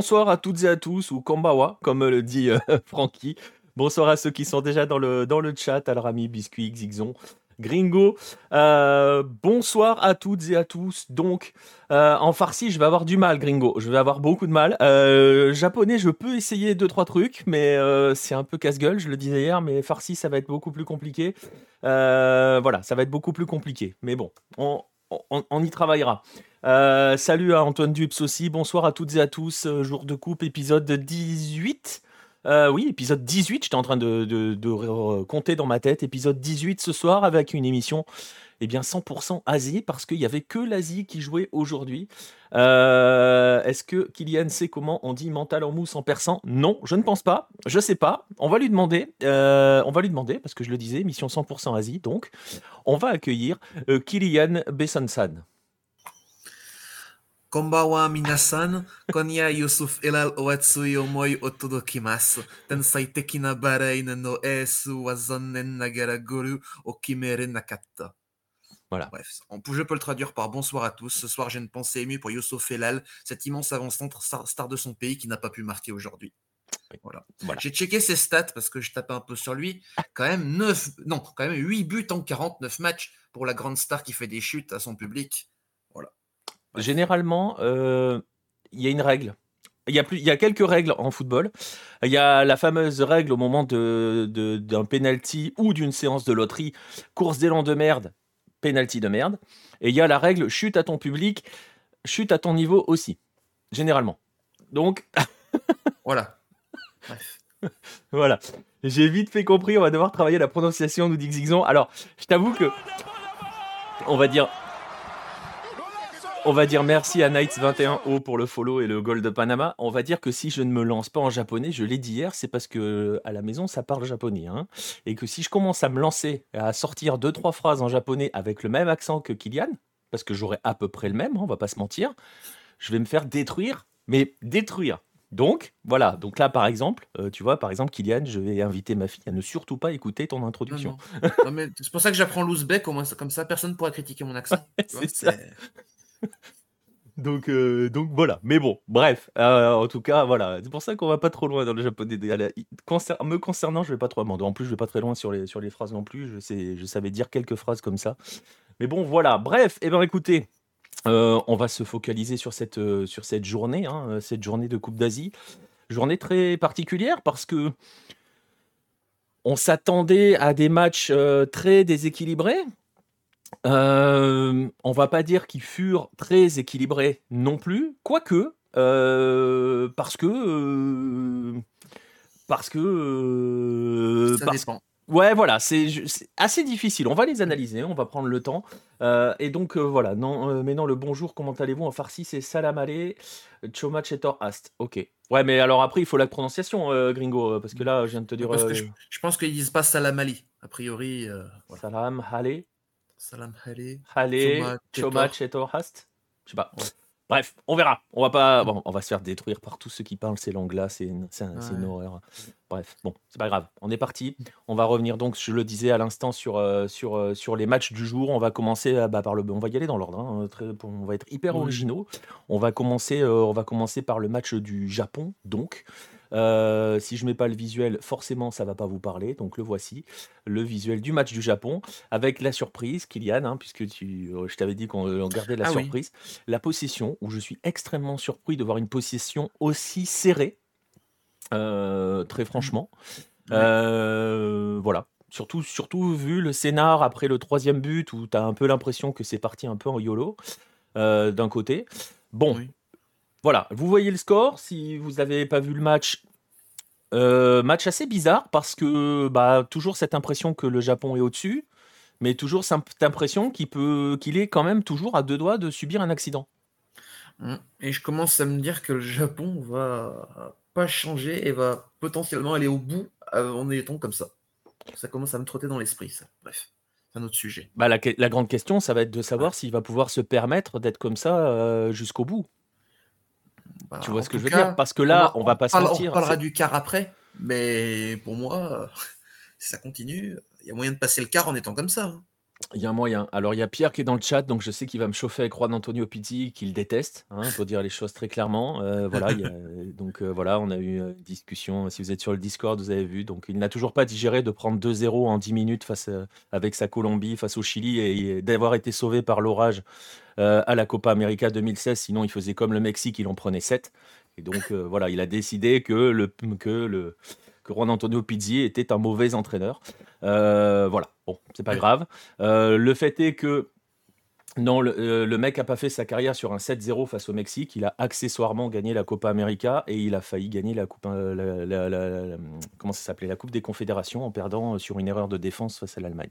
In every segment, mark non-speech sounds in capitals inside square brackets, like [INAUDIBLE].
Bonsoir à toutes et à tous, ou Kambawa, comme le dit euh, [LAUGHS] Francky. Bonsoir à ceux qui sont déjà dans le, dans le chat, Alrami, Biscuit, Zigzon, Gringo. Euh, bonsoir à toutes et à tous. Donc, euh, en farci, je vais avoir du mal, Gringo. Je vais avoir beaucoup de mal. Euh, japonais, je peux essayer deux, trois trucs, mais c'est un peu casse-gueule, je le disais hier, mais farci, ça va être beaucoup plus compliqué. voilà, ça va être beaucoup plus compliqué. Mais bon, on, on, y travaillera. salut à Antoine Dups aussi. Bonsoir à toutes et à tous. Jour de coupe, épisode 18. Euh, oui, épisode 18, j'étais en train de, compter dans ma tête. Épisode 18 ce soir avec une émission eh bien 100% Asie parce qu'il n'y avait que l'Asie qui jouait aujourd'hui. Euh, est-ce que Kylian sait comment on dit mental en mousse en persan? Non, je ne pense pas. Je sais pas. On va lui demander. Euh, on va lui demander parce que je le disais, émission 100% Asie. Donc, on va accueillir Kylian Bessansan. Konbawa minasan, Elal no esu. Voilà. Bref, je peux le traduire par bonsoir à tous. Ce soir, j'ai une pensée émue pour Youssouf Elal, cet immense avant-centre star de son pays qui n'a pas pu marquer aujourd'hui. Voilà. J'ai checké ses stats parce que je tapais un peu sur lui. Quand même 9, non, quand même 8 buts en 49 matchs pour la grande star qui fait des chutes à son public. Généralement, euh, il y a une règle. Il y, a plus, il y a quelques règles en football. Il y a la fameuse règle au moment de, d'un penalty ou d'une séance de loterie, course d'élan de merde, penalty de merde. Et il y a la règle chute à ton public, chute à ton niveau aussi, généralement. Donc, [LAUGHS] voilà. [LAUGHS] voilà. J'ai vite fait compris, on va devoir travailler la prononciation, nous dit Xixon. Alors, je t'avoue que, on va dire, on va dire merci à Knights21O pour le follow et le gold de Panama. On va dire que si je ne me lance pas en japonais, je l'ai dit hier, c'est parce que à la maison ça parle japonais. Hein. et que si je commence à me lancer, à sortir deux, trois phrases en japonais avec le même accent que Kylian, parce que j'aurai à peu près le même, hein, on va pas se mentir, je vais me faire détruire, mais détruire. Donc, voilà. Donc là, par exemple, euh, tu vois, par exemple, Kylian, je vais inviter ma fille à ne surtout pas écouter ton introduction. c'est pour ça que j'apprends l'ouzbek, au moins, comme ça, personne ne pourra critiquer mon accent. c'est ça. [LAUGHS] donc, euh, donc voilà. Mais bon, bref. Euh, en tout cas, voilà. C'est pour ça qu'on va pas trop loin dans le japonais. me concernant, je vais pas trop amender. En plus, je vais pas très loin sur les, sur les phrases non plus. Je, sais, je savais dire quelques phrases comme ça. Mais bon, voilà. Bref, et eh ben écoutez. Euh, on va se focaliser sur cette, sur cette journée, hein, cette journée de Coupe d'Asie. Journée très particulière parce que on s'attendait à des matchs très déséquilibrés, euh, on va pas dire qu'ils furent très équilibrés non plus, quoique, euh, parce que. Euh, parce que. Ça dépend. Ouais, voilà, c'est assez difficile. On va les analyser, on va prendre le temps. et donc, voilà, non, mais non, le bonjour, comment allez-vous? En farsi, c'est salam ale, choma chetor ast. Ok. Ouais, mais alors après, il faut la prononciation, gringo, parce que là, je viens de te dire. je, pense qu'ils disent pas salam ali, a priori. Salam ale. Salam Hale. Hale, Choma, Cheto, Hast? Je sais pas. Bref, on verra. On va pas, bon, on va se faire détruire par tous ceux qui parlent ces langues-là. C'est une, une, horreur. Bref, bon, c'est pas grave. On est parti. On va revenir donc, je le disais à l'instant sur euh, sur euh, sur les matchs du jour. On va commencer euh, bah, par le, on va y aller dans l'ordre. Hein, on va être hyper originaux. On va commencer, on va commencer par le match du Japon, donc. Euh, si je mets pas le visuel, forcément, ça va pas vous parler. Donc le voici, le visuel du match du Japon, avec la surprise, Kylian, hein, puisque tu, je t'avais dit qu'on gardait la ah surprise. La possession, où je suis extrêmement surpris de voir une possession aussi serrée, très franchement. voilà. Surtout, surtout vu le scénar après le troisième but, où tu as un peu l'impression que c'est parti un peu en YOLO, d'un côté. Bon, voilà, vous voyez le score. Si vous n'avez pas vu le match, euh, match assez bizarre parce que bah, toujours cette impression que le Japon est au-dessus, mais toujours cette impression qu'il peut, qu'il est quand même toujours à deux doigts de subir un accident. Mmh. Et je commence à me dire que le Japon va pas changer et va potentiellement aller au bout euh, en étant comme ça. Ça commence à me trotter dans l'esprit, ça. Bref, c'est un autre sujet. Bah, la, grande question, ça va être de savoir s'il va pouvoir se permettre d'être comme ça euh, jusqu'au bout. Bah, tu vois ce que je veux dire Parce que là, on, va pas se mentir. On parlera du quart après, mais pour moi, [LAUGHS] si ça continue, il y a moyen de passer le quart en étant comme ça. Hein. Il y a un moyen. Alors, il y a Pierre qui est dans le chat, donc je sais qu'il va me chauffer avec Juan Antonio Pitti, qu'il déteste, hein, pour dire les choses très clairement. Euh, voilà, [LAUGHS] donc euh, voilà, on a eu une discussion. Si vous êtes sur le Discord, vous avez vu. Donc, il n'a toujours pas digéré de prendre 2-0 en 10 minutes face, avec sa Colombie face au Chili et, d'avoir été sauvé par l'orage à la Copa América 2016. Sinon, il faisait comme le Mexique, il en prenait 7. Et donc, voilà, il a décidé que le, que le, que Juan Antonio Pizzi était un mauvais entraîneur. Euh, voilà, bon, c'est pas grave. Euh, le fait est que non, le, euh, mec a pas fait sa carrière sur un 7-0 face au Mexique. Il a accessoirement gagné la Copa América et il a failli gagner la Coupe, la, comment ça s'appelait, la Coupe des Confédérations en perdant sur une erreur de défense face à l'Allemagne.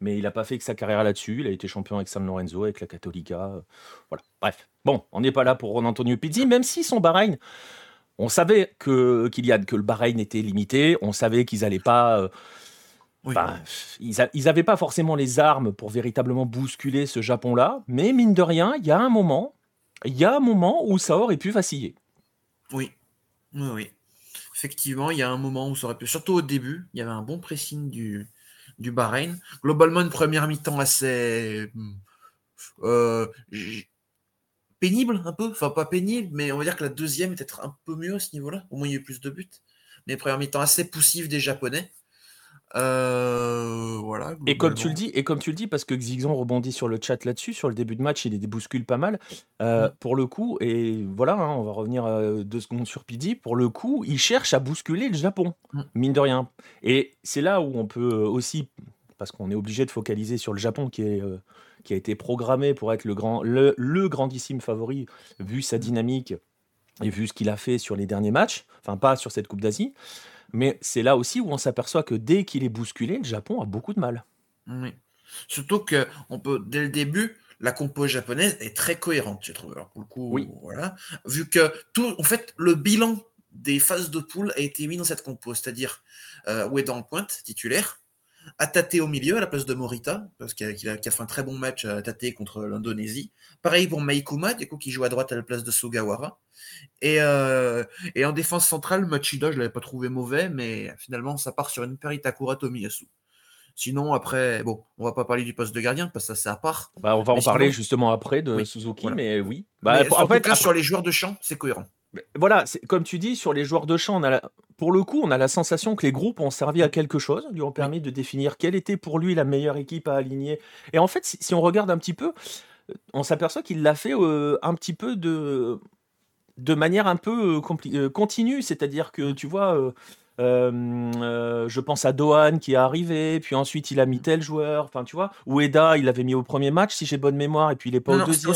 Mais il n'a pas fait que sa carrière là-dessus. Il a été champion avec San Lorenzo, avec la Católica. voilà. Bref. Bon, on n'est pas là pour Ron Antonio Pizzi, même si son Bahreïn on savait que, que le Bahreïn était limité, on savait qu'ils n'allaient pas. Euh, ils n'avaient pas forcément les armes pour véritablement bousculer ce Japon-là, mais mine de rien, il y a un moment, il y a un moment où ça aurait pu vaciller. Oui, oui, oui. Effectivement, il y a un moment où ça aurait pu. Surtout au début, il y avait un bon pressing du, du Bahreïn. Globalement, une première mi-temps assez. Euh, pénible un peu, enfin pas pénible, mais on va dire que la deuxième est peut-être un peu mieux à ce niveau-là. Au moins, il y a eu plus de buts. Mais première mi-temps assez poussive des Japonais. Euh, voilà. Et comme tu le dis, et comme tu le dis, parce que Xixon rebondit sur le chat là-dessus, sur le début de match, il les débouscule pas mal. Euh, mm. Pour le coup, et voilà, hein, on va revenir euh, deux secondes sur Pidi. Pour le coup, il cherche à bousculer le Japon, mm. mine de rien. Et c'est là où on peut aussi, parce qu'on est obligé de focaliser sur le Japon, qui est qui a été programmé pour être le, grand, le, grandissime favori, vu sa dynamique et vu ce qu'il a fait sur les derniers matchs, enfin pas sur cette Coupe d'Asie. Mais c'est là aussi où on s'aperçoit que dès qu'il est bousculé, le Japon a beaucoup de mal. Oui. Surtout que on peut, dès le début, la compo japonaise est très cohérente, je trouve. Alors pour le coup, oui. voilà. Vu que tout, en fait, le bilan des phases de poule a été mis dans cette compo, c'est-à-dire euh, dans en pointe, titulaire, à Tate au milieu à la place de Morita, parce qu'il a, fait un très bon match à Tate contre l'Indonésie. Pareil pour Maikuma, du coup, qui joue à droite à la place de Sugawara. Et, euh, et en défense centrale, Machida, je ne l'avais pas trouvé mauvais, mais finalement, ça part sur une Peritakura Tomiyasu. Sinon, après, bon, on va pas parler du poste de gardien parce que ça c'est à part. Bah, on va en parler justement après de Suzuki, mais oui. Bah, en, fait, sur les joueurs de champ, c'est cohérent. Voilà, comme tu dis, sur les joueurs de champ, on a pour le coup, on a la sensation que les groupes ont servi à quelque chose, lui ont permis de définir quelle était pour lui la meilleure équipe à aligner. Et en fait, si, on regarde un petit peu, on s'aperçoit qu'il l'a fait euh, un petit peu de, de manière un peu euh, euh, continue, c'est-à-dire que tu vois. je pense à Dohan qui est arrivé, puis ensuite il a mis tel joueur, enfin tu vois, Ueda il avait mis au premier match si j'ai bonne mémoire, et puis il est pas au deuxième.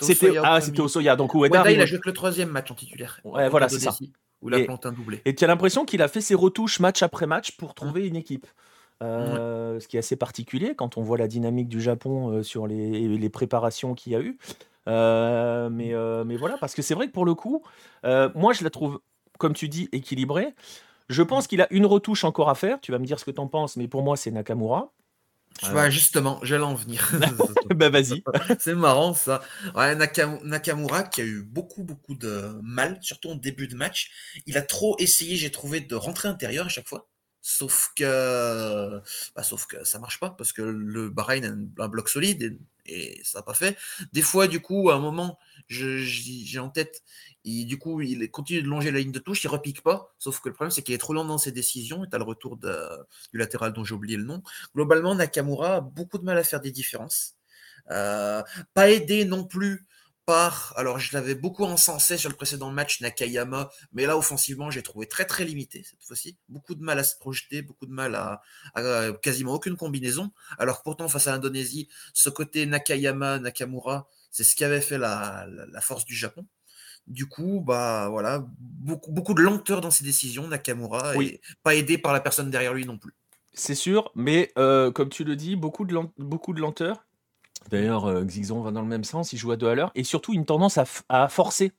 C'était ah, c'était au Soya. Donc Ueda, il a joué que le troisième match en titulaire. Ouais, voilà, c'est ça. Où il a planté un doublé. Et tu as l'impression qu'il a fait ses retouches match après match pour trouver une équipe. Euh, ce qui est assez particulier quand on voit la dynamique du Japon euh, sur les, les préparations qu'il y a eu. Euh, mais, mais voilà, parce que c'est vrai que pour le coup, moi je la trouve, comme tu dis, équilibrée. Je pense qu'il a une retouche encore à faire. Tu vas me dire ce que tu en penses, mais pour moi, c'est Nakamura. Bah, justement, j'allais en venir. [LAUGHS] [LAUGHS] bah vas-y. [LAUGHS] c'est marrant ça. Nakamura qui a eu beaucoup beaucoup de mal, surtout en début de match. Il a trop essayé, j'ai trouvé, de rentrer intérieur à chaque fois. Sauf que, bah, sauf que ça marche pas parce que le Bahreïn a un bloc solide et, ça n'a pas fait. Des fois, du coup, à un moment, j'ai en tête, et du coup, il continue de longer la ligne de touche, il repique pas. Sauf que le problème, c'est qu'il est trop lent dans ses décisions. Et tu as le retour du latéral dont j'ai oublié le nom. Globalement, Nakamura a beaucoup de mal à faire des différences. Euh, pas aidé non plus par. Alors, je l'avais beaucoup encensé sur le précédent match, Nakayama, mais là, offensivement, j'ai trouvé très très limité cette fois-ci. Beaucoup de mal à se projeter, beaucoup de mal à, quasiment aucune combinaison. Alors, pourtant, face à l'Indonésie, ce côté Nakayama, Nakamura, c'est ce qui avait fait la, force du Japon. Du coup, bah voilà, beaucoup, beaucoup de lenteur dans ses décisions, Nakamura, et pas aidé par la personne derrière lui non plus. C'est sûr, mais euh, comme tu le dis, beaucoup de, beaucoup de lenteur. D'ailleurs, euh, Xixon va dans le même sens, il joue à deux à l'heure, et surtout une tendance à, forcer,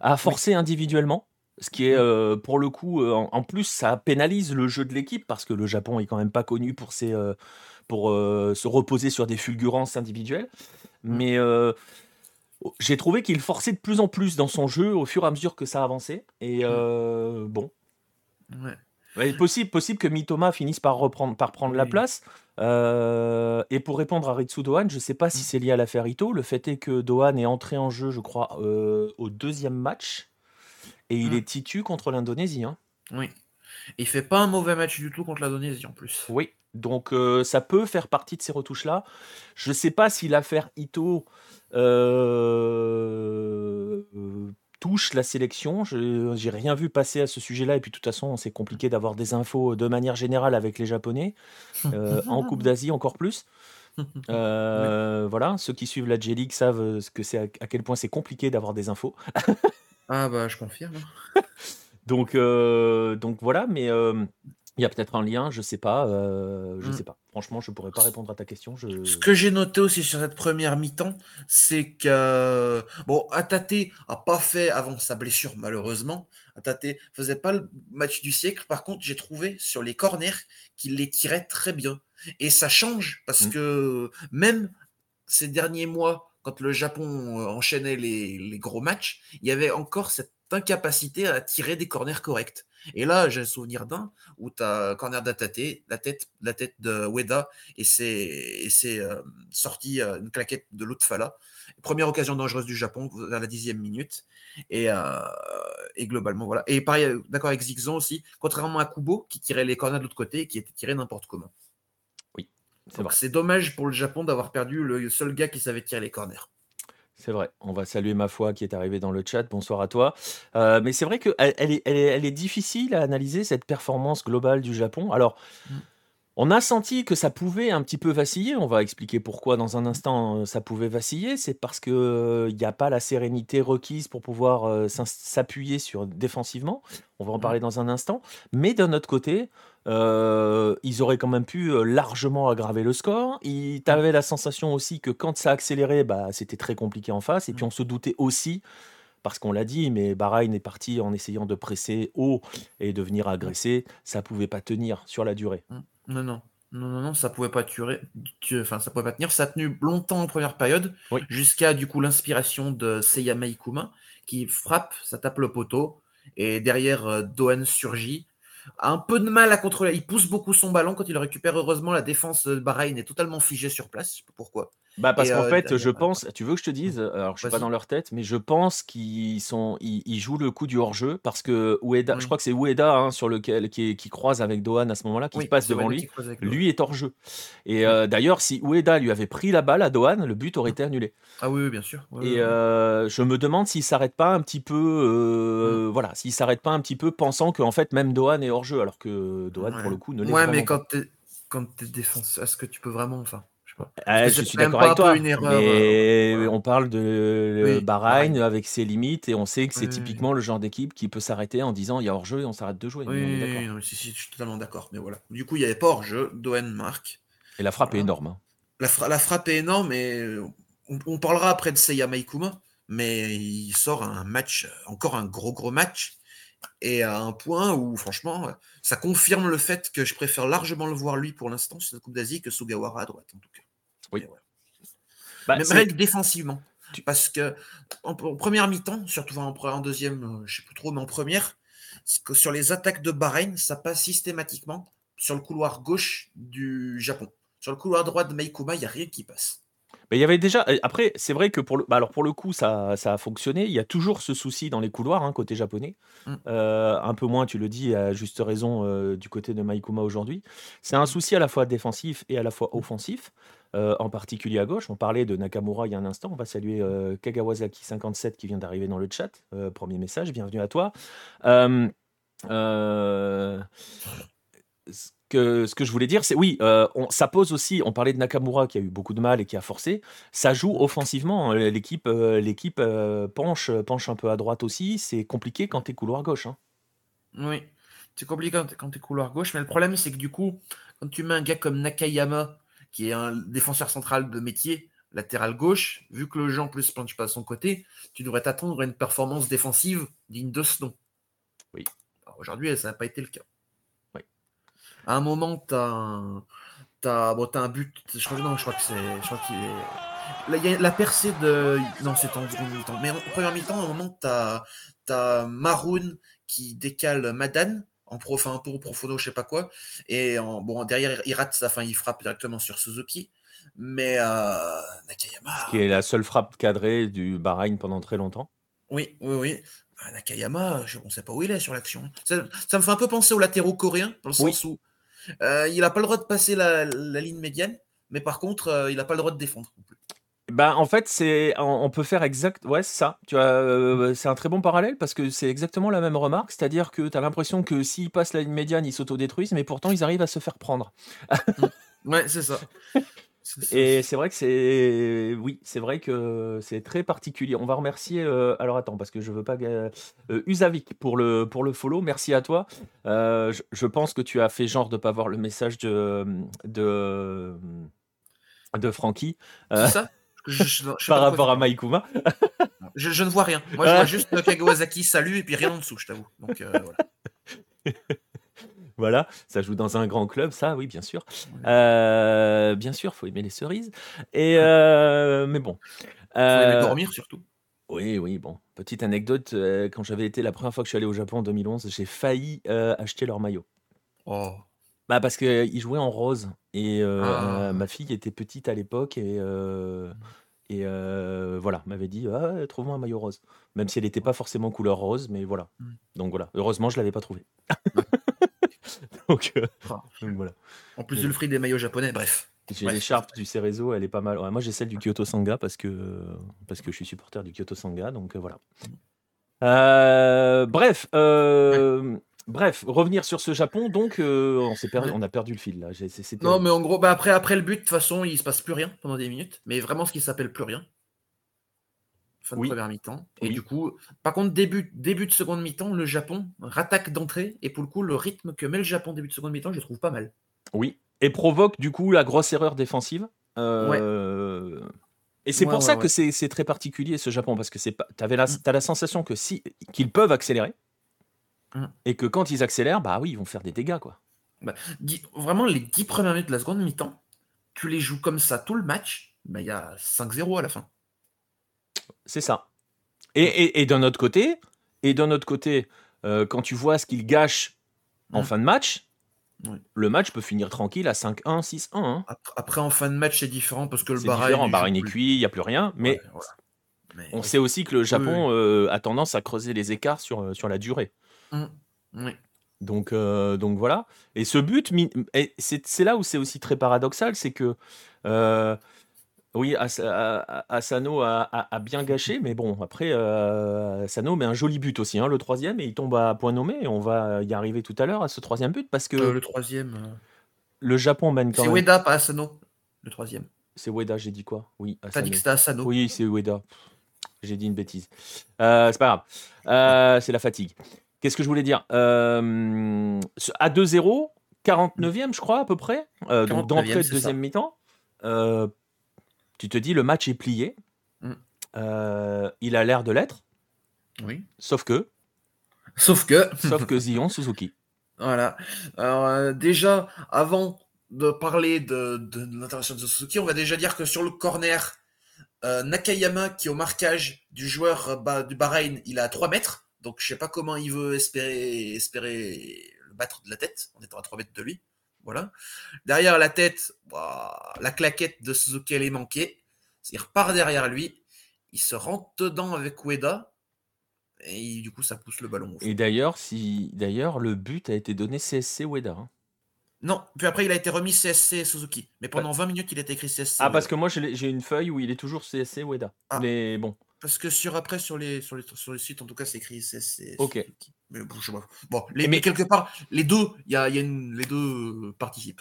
à forcer individuellement, ce qui est euh, pour le coup, euh, en, plus, ça pénalise le jeu de l'équipe parce que le Japon est quand même pas connu pour, ses, pour se reposer sur des fulgurances individuelles. Mais j'ai trouvé qu'il forçait de plus en plus dans son jeu au fur et à mesure que ça avançait. Et bon. Ouais. Possible, possible que Mitoma finisse par reprendre, par prendre la place. Euh, et pour répondre à Ritsu Dohan, je ne sais pas si mm. c'est lié à l'affaire Ito. Le fait est que Dohan est entré en jeu, je crois, euh, au deuxième match. Et il mm. est titu contre l'Indonésie. Hein. Oui. Il fait pas un mauvais match du tout contre l'Indonésie en plus. Oui. Donc euh, ça peut faire partie de ces retouches-là. Je ne sais pas si l'affaire Ito touche la sélection. Je n'ai rien vu passer à ce sujet-là. Et puis, de toute façon, c'est compliqué d'avoir des infos de manière générale avec les Japonais. [LAUGHS] Euh, en Coupe d'Asie, encore plus. [LAUGHS] Euh, voilà, ceux qui suivent la J-League savent ce que c'est à, quel point c'est compliqué d'avoir des infos. ah bah je confirme. [LAUGHS] donc, euh, donc voilà, mais il y a peut-être un lien, je sais pas, je mmh. sais pas. Franchement, je pourrais pas répondre à ta question. Je... Ce que j'ai noté aussi sur cette première mi-temps, c'est que bon, Atate a pas fait avant sa blessure malheureusement. Atate faisait pas le match du siècle. Par contre, j'ai trouvé sur les corners qu'il les tirait très bien. Et ça change parce mmh. que même ces derniers mois, quand le Japon enchaînait les, les gros matchs, il y avait encore cette incapacité à tirer des corners corrects. Et là, j'ai un souvenir d'un où tu as corner d'Atate, la tête, la tête de Weda, et c'est euh, sorti euh, une claquette de l'Outfala. Première occasion dangereuse du Japon à la dixième minute. Et, euh, et globalement, voilà. Et pareil, d'accord avec Zigzon aussi, contrairement à Kubo, qui tirait les corners de l'autre côté et qui était tiré n'importe comment. Oui, c'est dommage pour le Japon d'avoir perdu le seul gars qui savait tirer les corners. C'est vrai. On va saluer ma foi qui est arrivée dans le chat. Bonsoir à toi. Euh, mais c'est vrai qu'elle elle est, elle est, difficile à analyser, cette performance globale du Japon. Alors, mm. on a senti que ça pouvait un petit peu vaciller. On va expliquer pourquoi dans un instant euh, ça pouvait vaciller. C'est parce qu'il euh, n'y a pas la sérénité requise pour pouvoir s'appuyer sur défensivement. On va en mm. parler dans un instant. Mais d'un autre côté, euh, ils auraient quand même pu euh, largement aggraver le score. Tu avais la sensation aussi que quand ça accélérait, bah, c'était très compliqué en face. Et puis on se doutait aussi, parce qu'on l'a dit, mais Bahreïn est parti en essayant de presser haut et de venir agresser. Ça pouvait pas tenir sur la durée. Mmh. Non, non. Non, non, non, ça pouvait pas enfin, ça pouvait pas tenir. Ça a tenu longtemps en première période, jusqu'à du coup l'inspiration de Seiya Meikuma qui frappe, ça tape le poteau, et derrière euh, Dohan surgit un peu de mal à contrôler. Il pousse beaucoup son ballon quand il le récupère. Heureusement, la défense de Bahreïn est totalement figée sur place. Je sais pas pourquoi. Bah parce qu'en euh, fait, je pense, tu veux que je te dise, alors je suis pas dans leur tête, mais je pense qu'ils sont, ils, jouent le coup du hors-jeu parce que Ueda, je crois que c'est Ueda hein, sur lequel qui, qui, croise avec Dohan à ce moment-là, qui passe devant lui, lui est hors-jeu. Et euh, d'ailleurs, si Ueda lui avait pris la balle à Dohan, le but aurait été annulé. Ah oui, bien sûr. et euh, je me demande s'il s'arrête pas un petit peu, mm. voilà, s'il s'arrête pas un petit peu pensant qu'en fait même Dohan est hors-jeu alors que Dohan pour le coup ne l'est ouais, mais quand tu quand es défenseur, est-ce que tu peux vraiment, enfin. Ah, je suis d'accord avec toi. mais euh, on parle de Bahreïn avec ses limites et on sait que c'est typiquement le genre d'équipe qui peut s'arrêter en disant il y a hors-jeu et on s'arrête de jouer. Oui, je suis totalement d'accord. Mais voilà. Du coup, il n'y avait pas hors-jeu. Doen marque. Et la frappe est énorme. Hein. La, la, frappe est énorme et on, parlera après de Seiya Maikuma, mais il sort un match, encore un gros gros match. Et à un point où, franchement, ça confirme le fait que je préfère largement le voir lui pour l'instant sur la Coupe d'Asie que Sugawara à droite, en tout cas. Oui. Bah, Même défensivement. Parce que en, première mi-temps, surtout en, en deuxième, euh, je sais plus trop, mais en première, que sur les attaques de Bahreïn, ça passe systématiquement sur le couloir gauche du Japon. Sur le couloir droit de Meikuma, il n'y a rien qui passe. Mais il y avait déjà. Après, c'est vrai que pour le, bah, alors pour le coup, ça, ça a fonctionné. Il y a toujours ce souci dans les couloirs, hein, côté japonais. Mm. Euh, un peu moins, tu le dis, à juste raison, euh, du côté de Maikuma aujourd'hui. C'est un souci à la fois défensif et à la fois offensif. Euh, en particulier à gauche. On parlait de Nakamura il y a un instant. On va saluer Kagawazaki57 qui vient d'arriver dans le chat. premier message, bienvenue à toi. ce que je voulais dire, c'est oui, ça pose aussi. On parlait de Nakamura qui a eu beaucoup de mal et qui a forcé. Ça joue offensivement. Hein. L'équipe, l'équipe penche, penche un peu à droite aussi. C'est compliqué quand tu es couloir gauche. Hein. Oui, c'est compliqué quand tu es couloir gauche. Mais le problème, c'est que du coup, quand tu mets un gars comme Nakayama qui est un défenseur central de métier, latéral gauche, vu que le jeu en plus planche pas à son côté, tu devrais t'attendre à une performance défensive digne de ce nom. Oui. Aujourd'hui, ça n'a pas été le cas. Oui. À un moment, tu as, as, bon, un but. Je crois, non, je crois que c'est. Y a la percée de. Non, c'est en seconde mi-temps. Mais en première mi-temps, à un moment, tu as, as Maroon qui décale Madan en pro, enfin, pour profondo, je sais pas quoi. Et en, bon, derrière, il rate sa fin, il frappe directement sur Suzuki. Mais euh, Nakayama. Ce qui est la seule frappe cadrée du Bahreïn pendant très longtemps. Oui, oui, oui. Ah, Nakayama, je, on ne sait pas où il est sur l'action. Ça, ça me fait un peu penser aux latéraux coréens, dans le sens où euh, il n'a pas le droit de passer la, la ligne médiane, mais par contre, euh, il n'a pas le droit de défendre. non plus. Bah, en fait, c'est on peut faire exact ouais, c'est ça. Tu heu, c'est un très bon parallèle parce que c'est exactement la même remarque. C'est-à-dire que tu as l'impression que s'ils passent la ligne médiane, ils s'autodétruisent, mais pourtant ils arrivent à se faire prendre. Ouais, c'est ça. [LAUGHS] Et c'est vrai que c'est oui, c'est vrai que c'est très particulier. On va remercier, heu, alors attends parce que je veux pas ga heu, Usavik pour le pour le follow. Merci à toi. Heu, je je pense que tu as fait genre de pas voir le message de, de, de Francky, C'est ça? Je, par quoi rapport à parles. je, ne vois rien. Moi, je vois juste euh, Kagawasaki salut et puis rien en dessous, je t'avoue. Donc, euh, voilà. [LAUGHS] Voilà, ça joue dans un grand club, ça, oui, bien sûr. Heu, bien sûr, faut aimer les cerises et heu, mais bon. Faut aimer dormir surtout. oui, oui, bon, petite anecdote, quand j'avais été la première fois que je suis allé au Japon en 2011, j'ai failli, acheter leur maillot. Oh. Bah, parce qu'ils jouaient en rose et heu, Ah. ma fille était petite à l'époque et heu et heu, voilà, m'avait dit: «Ah, trouve-moi un maillot rose». Même si elle était pas forcément couleur rose, mais voilà. Mmh. Donc voilà, heureusement, je l'avais pas trouvé. Ouais. [LAUGHS] Donc heu, Ah. donc voilà. En plus de le prix des maillots japonais, bref. J'ai l'écharpe du Cerezo, elle est pas mal. Ouais, moi, j'ai celle du Kyoto Sanga parce que, parce que je suis supporter du Kyoto Sanga, donc euh, voilà. Euh, bref, euh, bref, revenir sur ce Japon, donc euh, on, s'est perdu, on a perdu le fil là. J'ai- c'est- c'était- Non, mais en gros, bah après, après le but, de toute façon, il se passe plus rien pendant des minutes. Mais vraiment, ce qui s'appelle plus rien. Fin de Oui. première mi-temps. Et Oui. du coup, par contre, début, début de seconde mi-temps, le Japon rattaque d'entrée. Et pour le coup, le rythme que met le Japon début de seconde mi-temps, je le trouve pas mal. Oui, et provoque du coup la grosse erreur défensive. Euh, Et c'est Ouais, pour ouais, ça ouais. que c'est c'est très particulier ce Japon, parce que c'est pas, t'avais la, Mm. t'as la sensation que si qu'ils peuvent accélérer, Mm. et que quand ils accélèrent, bah oui, ils vont faire des dégâts quoi. Dix- Vraiment, les 10 premières minutes de la seconde mi-temps, tu les joues comme ça tout le match, bah, il y a 5-0 à la fin. C'est ça. Et, et, et d'un autre côté, et d'un autre côté, euh, quand tu vois ce qu'ils gâchent en Mm. fin de match, Oui. le match peut finir tranquille à 5-1, 6-1. hein. Après, après, en fin de match, c'est différent parce que le C'est Bahreïn. est cuit, il n'y a plus rien, mais Ouais, voilà. Mais on oui. sait aussi que le Japon oui. euh, a tendance à creuser les écarts sur, euh, sur la durée. Mm. Oui. Donc, euh, donc voilà. Et ce but, c'est c'est là où c'est aussi très paradoxal, c'est que euh, oui, As- A- Asano a, a- a bien gâché, mais bon, après, euh, Asano met un joli but aussi, hein, le troisième, et il tombe à point nommé, et on va y arriver tout à l'heure à ce troisième but, parce que Euh, le troisième. euh, le Japon mène quand C'est même. Ueda, pas Asano. Le troisième. C'est Ueda, j'ai dit quoi? Oui, T'as dit que c'était Asano. Oui, c'est Ueda. J'ai dit une bêtise. Euh, c'est pas grave. Euh, c'est la fatigue. Qu'est-ce que je voulais dire? Euh, À 2-0, 49e, je crois, à peu près. euh, donc 49e, d'entrée de deuxième mi-temps. euh, tu te dis, le match est plié. Mm. Il a l'air de l'être. Oui. Sauf que, Sauf que. [LAUGHS] sauf que Zion Suzuki. Voilà. Alors, déjà, avant de parler de, de l'intervention de Suzuki, on va déjà dire que sur le corner, Nakayama, qui est au marquage du joueur bah, du Bahreïn, il est à 3 mètres. Donc, je sais pas comment il veut espérer, espérer le battre de la tête en étant à 3 mètres de lui. Voilà. Derrière la tête, bah, la claquette de Suzuki, elle est manquée. Il repart derrière lui. Il se rentre dedans avec Ueda. Et du coup, ça pousse le ballon. Et d'ailleurs, si, d'ailleurs, le but a été donné CSC Ueda. hein. Non, puis après il a été remis CSC Suzuki. Mais pendant 20 minutes il a été écrit CSC. Ah, parce que moi, j'ai j'ai une feuille où il est toujours CSC Ueda. Ah. Mais bon. Parce que sur après sur les sur les sur les sites en tout cas c'est écrit CSC Ok. Mais bon, je. Bon, les, Mais- mais quelque part les deux, il y a, y a une- les deux euh, participent.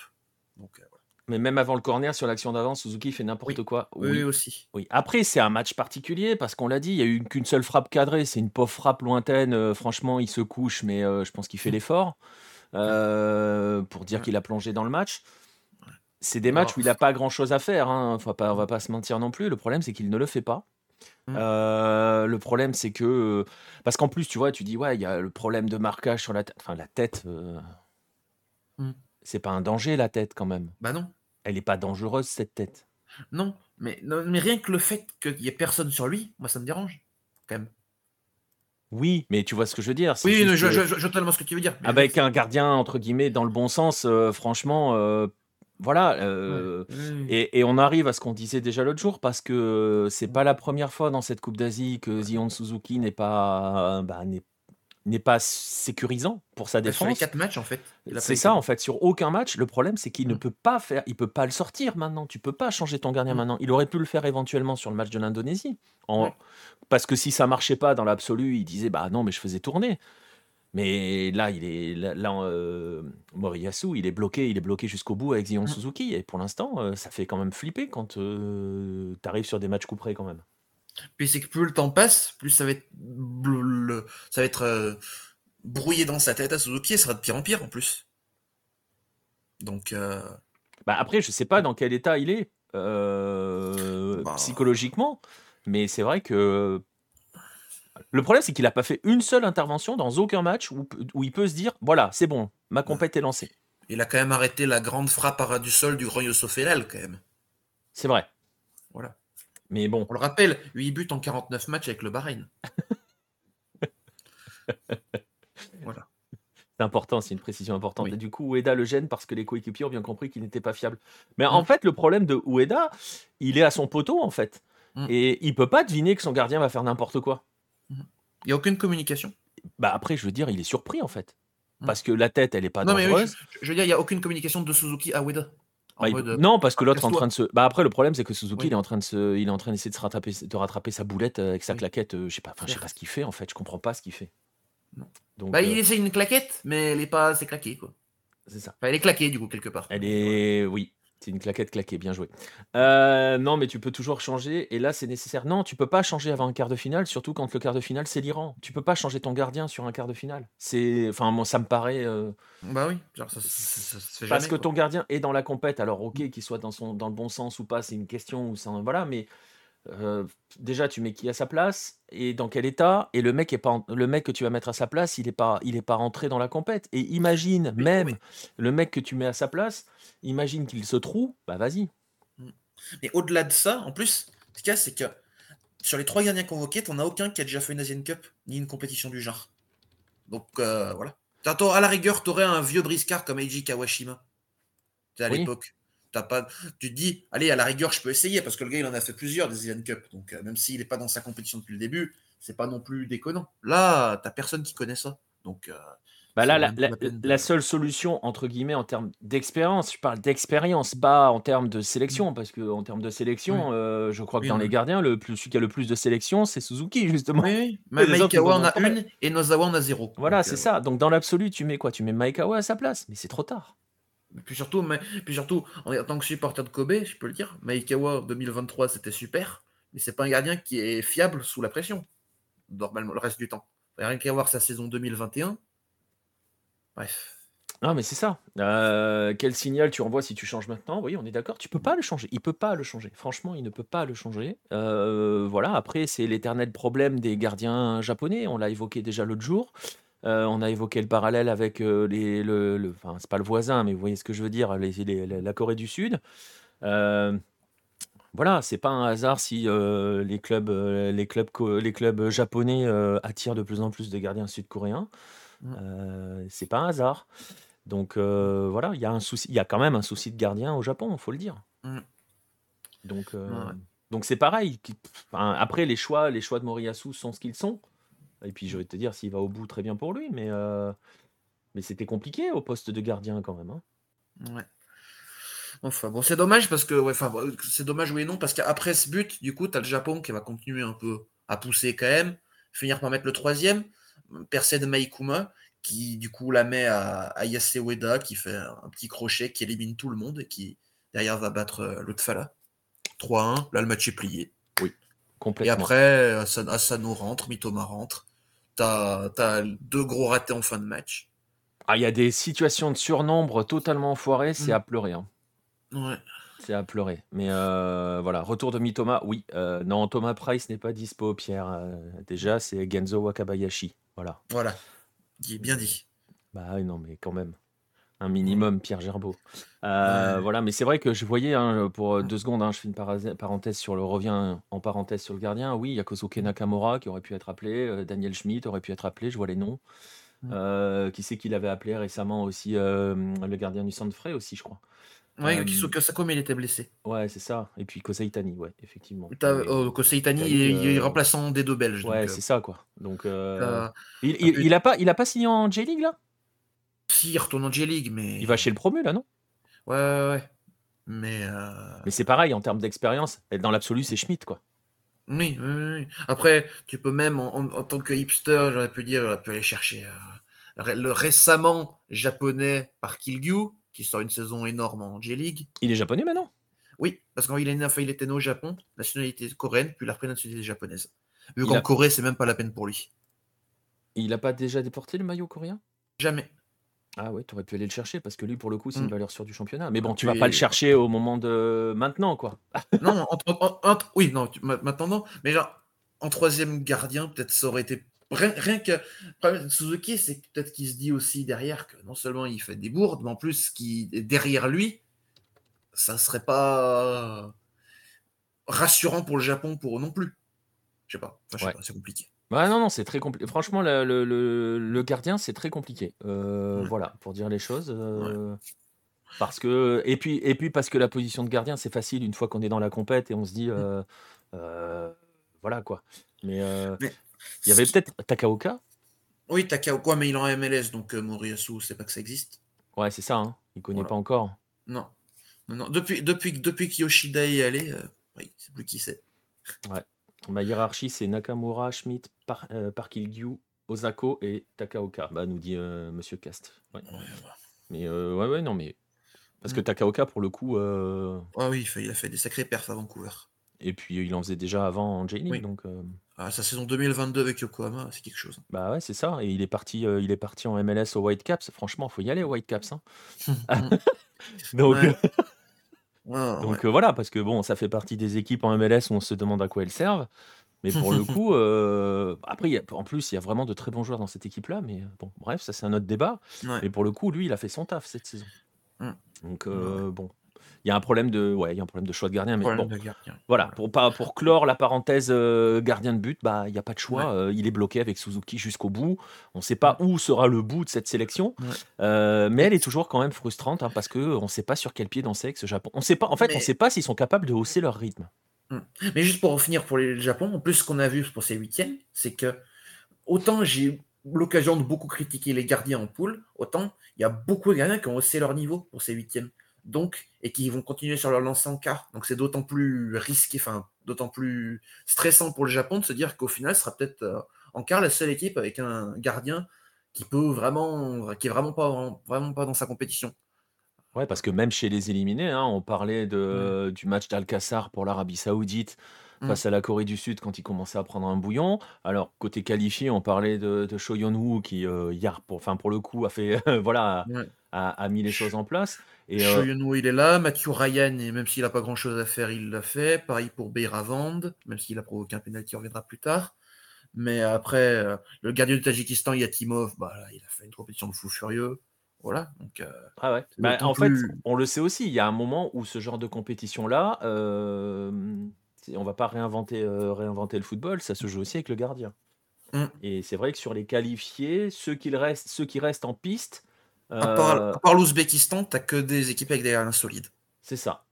Donc euh, voilà. Mais même avant le corner, sur l'action d'avant, Suzuki fait n'importe Oui. quoi. Oui, oui, aussi. Oui. Après, c'est un match particulier parce qu'on l'a dit, il y a eu qu'une seule frappe cadrée. C'est une pauvre frappe lointaine. euh, franchement, il se couche, mais euh, je pense qu'il fait l'effort euh, pour dire qu'il a plongé dans le match. C'est des Alors, matchs où il n'a pas grand chose à faire. Hein. Faut pas, on va pas se mentir non plus. Le problème, c'est qu'il ne le fait pas. Mm. Euh, le problème, c'est que. euh, Parce qu'en plus, tu vois, tu dis, ouais, il y a le problème de marquage sur la tête. Enfin, la tête. euh, Mm. C'est pas un danger, la tête, quand même. Bah non. Elle n'est pas dangereuse, cette tête. Non, mais, non, mais rien que le fait qu'il y ait personne sur lui, moi ça me dérange. Quand même. Oui, mais tu vois ce que je veux dire. Oui, je, je, je, totalement ce que tu veux dire. Avec un gardien, entre guillemets, dans le bon sens, euh, franchement, euh, voilà. Euh, et, on arrive à ce qu'on disait déjà l'autre jour, parce que c'est pas la première fois dans cette Coupe d'Asie que Zion Suzuki n'est pas, bah, n'est pas sécurisant pour sa défense. Sur les quatre matchs, en fait. C'est ça, en fait. Sur aucun match, le problème, c'est qu'il ne mm. peut pas faire, il peut pas le sortir maintenant. Tu peux pas changer ton gardien mm. maintenant. Il aurait pu le faire éventuellement sur le match de l'Indonésie. Parce que si ça marchait pas dans l'absolu, il disait, bah non, mais je faisais tourner. Mais là, il est là, euh, Moriyasu, il est bloqué, il est bloqué jusqu'au bout avec Zion mm. Suzuki. Et pour l'instant, euh, ça fait quand même flipper quand euh, tu arrives sur des matchs couperés quand même. Puis c'est que plus le temps passe, plus ça va être, ça va être brouillé dans sa tête à Suzuki et ça sera de pire en pire en plus. Donc. Bah après, je sais pas dans quel état il est bah. psychologiquement, mais c'est vrai que le problème, c'est qu'il n'a pas fait une seule intervention dans aucun match où, où il peut se dire voilà, c'est bon, ma compète est lancée. Il a quand même arrêté la grande frappe à ras du sol du Royo Sofélal, quand même. C'est vrai. Voilà. Mais bon. On le rappelle, 8 buts en 49 matchs avec le Bahreïn. [LAUGHS] voilà. C'est important, c'est une précision importante. Et du coup, Ueda le gêne parce que les coéquipiers ont bien compris qu'il n'était pas fiable. Mais en mm. fait, le problème de Ueda, il est à son poteau, en fait. Mm. Et il peut pas deviner que son gardien va faire n'importe quoi. Mm. Il n'y a aucune communication. Bah après, je veux dire, il est surpris, en fait. Parce que la tête, elle est pas non, dangereuse. Mais je, veux dire, il n'y a aucune communication de Suzuki à Ueda. Bah, euh, non, parce que l'autre est en train de se. Bah après, le problème, c'est que Suzuki, il est en train de se, il est en train d'essayer de se rattraper, de rattraper sa boulette avec sa claquette. Euh, je sais pas, enfin, je sais pas ce qu'il fait en fait. Je comprends pas ce qu'il fait. Donc, bah, il euh, essaie une claquette, mais elle est pas assez claquée quoi. C'est ça. elle est claquée du coup quelque part. Elle est, oui, c'est une claquette claquée, bien joué. Euh, non, mais tu peux toujours changer, et là c'est nécessaire. Non, tu peux pas changer avant un quart de finale, surtout quand le quart de finale c'est l'Iran. Tu peux pas changer ton gardien sur un quart de finale. C'est, enfin, moi ça me paraît. Euh, bah oui, genre, ça, se fait Parce que ton gardien est dans la compète, alors ok, qu'il soit dans, son, dans le bon sens ou pas, c'est une question, ou voilà, mais euh, déjà, tu mets qui à sa place et dans quel état Et le mec est pas le mec que tu vas mettre à sa place, il est pas il est pas rentré dans la compète. Et imagine même le mec que tu mets à sa place, imagine qu'il se trouve, bah vas-y. Mm. Mais au-delà de ça, en plus, ce qu'il y a, c'est que sur les trois gardiens convoqués, t'en as aucun qui a déjà fait une Asian Cup ni une compétition du genre. Donc euh, voilà. À la rigueur, t'aurais un vieux briscard comme Eiji Kawashima. À l'époque pas, tu te dis, allez, à la rigueur, je peux essayer, parce que le gars, il en a fait plusieurs des Asian Cup. Donc, euh, même s'il n'est pas dans sa compétition depuis le début, c'est pas non plus déconnant. Là, t'as personne qui connaît ça. Donc, euh, bah là, la, seule solution, entre guillemets, en termes d'expérience, je parle d'expérience, pas en termes de sélection, mm. parce que en termes de sélection, euh, je crois que dans les gardiens, le plus, celui qui a le plus de sélection, c'est Suzuki, justement. Oui, [LAUGHS] Maikawa en a une et Nozawa en a zéro. Voilà, c'est ça. Donc, dans l'absolu, tu mets quoi? Tu mets Maikawa à sa place, mais c'est trop tard. Puis surtout, mais, puis surtout, en tant que supporter de Kobe, je peux le dire, Maikawa 2023 c'était super, mais c'est pas un gardien qui est fiable sous la pression, normalement, le reste du temps. Il rien qu'à voir sa saison 2021. Bref. Non, mais c'est ça. Euh, quel signal tu envoies si tu changes maintenant? Oui, on est d'accord. Tu peux pas le changer. Il peut pas le changer. Franchement, il ne peut pas le changer. Euh, voilà. Après, c'est l'éternel problème des gardiens japonais. On l'a évoqué déjà l'autre jour. Euh, on a évoqué le parallèle avec euh, les, le, enfin c'est pas le voisin, mais vous voyez ce que je veux dire, la Corée du Sud. Euh, voilà, c'est pas un hasard si les clubs, les clubs, les clubs japonais attirent de plus en plus de gardiens sud-coréens. Mmh. c'est pas un hasard. Donc voilà, il y a un souci, il y a quand même un souci de gardien au Japon, faut le dire. Mmh. Donc donc c'est pareil. après les choix, les choix de Moriyasu sont ce qu'ils sont. Et puis je vais te dire, s'il va au bout, très bien pour lui, mais, euh, mais c'était compliqué au poste de gardien quand même. Hein. Ouais. Enfin bon, c'est dommage parce que, ouais, enfin, c'est dommage oui et non, parce qu'après ce but, du coup, tu as le Japon qui va continuer un peu à pousser quand même, finir par mettre le troisième, percée de Maikuma, qui du coup la met à, à Yase Ueda, qui fait un petit crochet, qui élimine tout le monde et qui derrière va battre euh, le Tfala. 3-1, là le match est plié. Oui, complètement. Et après, Asano rentre, Mitoma rentre, T'as deux gros ratés en fin de match. Ah, il y a des situations de surnombre totalement foirées, c'est mm. à pleurer. Hein. Ouais. C'est à pleurer. Mais euh, voilà, retour de Mitoma, oui. Euh, non, Thomas Price n'est pas dispo, Pierre. Euh, déjà, c'est Genzo Wakabayashi. Voilà. Voilà. Bien dit. Bah non, mais quand même. Un minimum, Pierre Gerbeau. Euh, Ouais. voilà, mais c'est vrai que je voyais, hein, pour deux secondes, hein, je fais une parenthèse sur le revient en parenthèse sur le gardien. Oui, il y a Kosuke Nakamura qui aurait pu être appelé, euh, Daniel Schmidt aurait pu être appelé, je vois les noms. Euh, qui c'est qu'il avait appelé récemment aussi le gardien du centre frais aussi, je crois. Ouais, Kisuke Sako, mais il était blessé. Ouais, c'est ça. Et puis Koseitani, ouais, effectivement. Oh, il, est- remplaçant des deux Belges. Ouais, c'est ça, quoi. Donc, il, il, il a pas, il a pas signé en J-League, là? Si, retourne en J-League, mais. Il va chez le promu, là, non? Ouais, ouais, ouais. Mais. euh, Mais c'est pareil, en termes d'expérience, et dans l'absolu, c'est Schmidt, quoi. Oui, oui. Après, tu peux même, en, en- en tant que hipster, j'aurais pu dire, j'aurais pu aller chercher euh, le récemment japonais par Kilgyu, qui sort une saison énorme en J-League. Il est japonais maintenant? Oui, parce quand il est né, enfin, il était né au Japon, nationalité coréenne, puis il a repris la nationalité japonaise. Vu qu'en a- Corée, c'est même pas la peine pour lui. Il a pas déjà déporté le maillot coréen? Jamais. Ah ouais, t'aurais pu aller le chercher, parce que lui, pour le coup, c'est une Mm. valeur sûre du championnat. Mais bon, Ah, tu vas puis- pas le chercher au moment de maintenant, quoi. [LAUGHS] Non, entre, entre- oui, non, tu- ma- maintenant non, mais genre, en troisième gardien, peut-être ça aurait été. Rien, rien que. Le problème de Suzuki, c'est que peut-être qu'il se dit aussi derrière que non seulement il fait des bourdes, mais en plus, qui derrière lui, ça serait pas rassurant pour le Japon pour eux non plus. Je sais pas, Enfin, je sais Ouais. pas, c'est compliqué. Ouais, non, non, c'est très compliqué. Franchement, le, le- le- le gardien, c'est très compliqué. Euh, Ouais. Voilà, pour dire les choses. euh, Parce que et puis et puis parce que la position de gardien, c'est facile une fois qu'on est dans la compète et on se dit euh, euh, voilà quoi. Mais euh, Mais il y avait peut-être Takaoka? Oui, Takaoka, mais il est en MLS, donc euh, Moriyasu, c'est pas que ça existe. Ouais, c'est ça. Hein. Il connaît Voilà. pas encore. Non. Non, non. Depuis, depuis, depuis que Yoshida y est allé, euh, oui, c'est plus qui c'est. Ma hiérarchie, c'est Nakamura, Schmidt, Par, euh, Osako et Takaoka. Bah, nous dit euh, Monsieur Cast. Ouais. Mais euh, ouais, ouais, non, mais parce que Mm. Takaoka, pour le coup, Ah oui, il, fait- il a fait des sacrés perfs à Vancouver. et puis il en faisait déjà avant en J-League, Oui. donc euh, Ah, sa saison 2022 avec Yokohama, c'est quelque chose. bah ouais, c'est ça. Et il est parti, il est parti en MLS au Whitecaps. Franchement, faut y aller au Whitecaps. Hein. [LAUGHS] [LAUGHS] Donc, Ouais, donc ouais. euh, voilà, parce que bon, ça fait partie des équipes en MLS où on se demande à quoi elles servent. Mais pour le [LAUGHS] coup, euh, après, il y a- en plus, il y a vraiment de très bons joueurs dans cette équipe-là. Mais euh, bon, bref, ça c'est un autre débat. Ouais. Mais pour le coup, lui, il a fait son taf cette saison. Mm. Donc euh, bon, il y a un problème de, ouais, il y a un problème de choix de gardien. Mais Problème bon, de gardien. voilà, pour pas pour clore la parenthèse euh, gardien de but, bah il y a pas de choix. Ouais. euh, il est bloqué avec Suzuki jusqu'au bout. On ne sait pas où sera le bout de cette sélection, Ouais. Euh, mais elle est toujours quand même frustrante hein, parce que on ne sait pas sur quel pied danser avec ce Japon. On sait pas. En fait, on ne sait pas s'ils sont capables de hausser leur rythme. Mais juste pour finir pour le Japon, en plus, ce qu'on a vu pour ces huitièmes, c'est que autant j'ai eu l'occasion de beaucoup critiquer les gardiens en poule, autant il y a beaucoup de gardiens qui ont haussé leur niveau pour ces huitièmes. Donc, et qui vont continuer sur leur lancée en quart. Donc, c'est d'autant plus risqué, enfin, d'autant plus stressant pour le Japon de se dire qu'au final, ce sera peut-être euh, en quart la seule équipe avec un gardien qui peut vraiment, qui est vraiment pas, vraiment pas dans sa compétition. Ouais, parce que même chez les éliminés, hein, on parlait de, du match d'Al-Qassar pour l'Arabie Saoudite. Face à la Corée du Sud quand il commençait à prendre un bouillon. Alors, côté qualifié, on parlait de, de Cho Yeon-woo qui, euh, hier, pour, enfin, pour le coup, a, fait, [LAUGHS] voilà, Ouais. a, a mis les choses en place. Et, euh, Shoyuno, il est là. Matthew Ryan, et même s'il n'a pas grand-chose à faire, il l'a fait. Pareil pour Beiravand, même s'il a provoqué un pénalty, on reviendra plus tard. Mais après, euh, le gardien du Tadjikistan, Yatimov, bah, là, il a fait une compétition de fou furieux. Voilà. Donc, euh, Ah ouais. Bah, en fait, on le sait aussi, il y a un moment où ce genre de compétition-là, euh, on va pas réinventer, euh, réinventer le football, ça se joue aussi avec le gardien. Mm. Et c'est vrai que sur les qualifiés, ceux qui restent, ceux qui restent en piste, à part, euh, à part l'Ouzbékistan, t'as que des équipes avec des gardiens solides. c'est ça.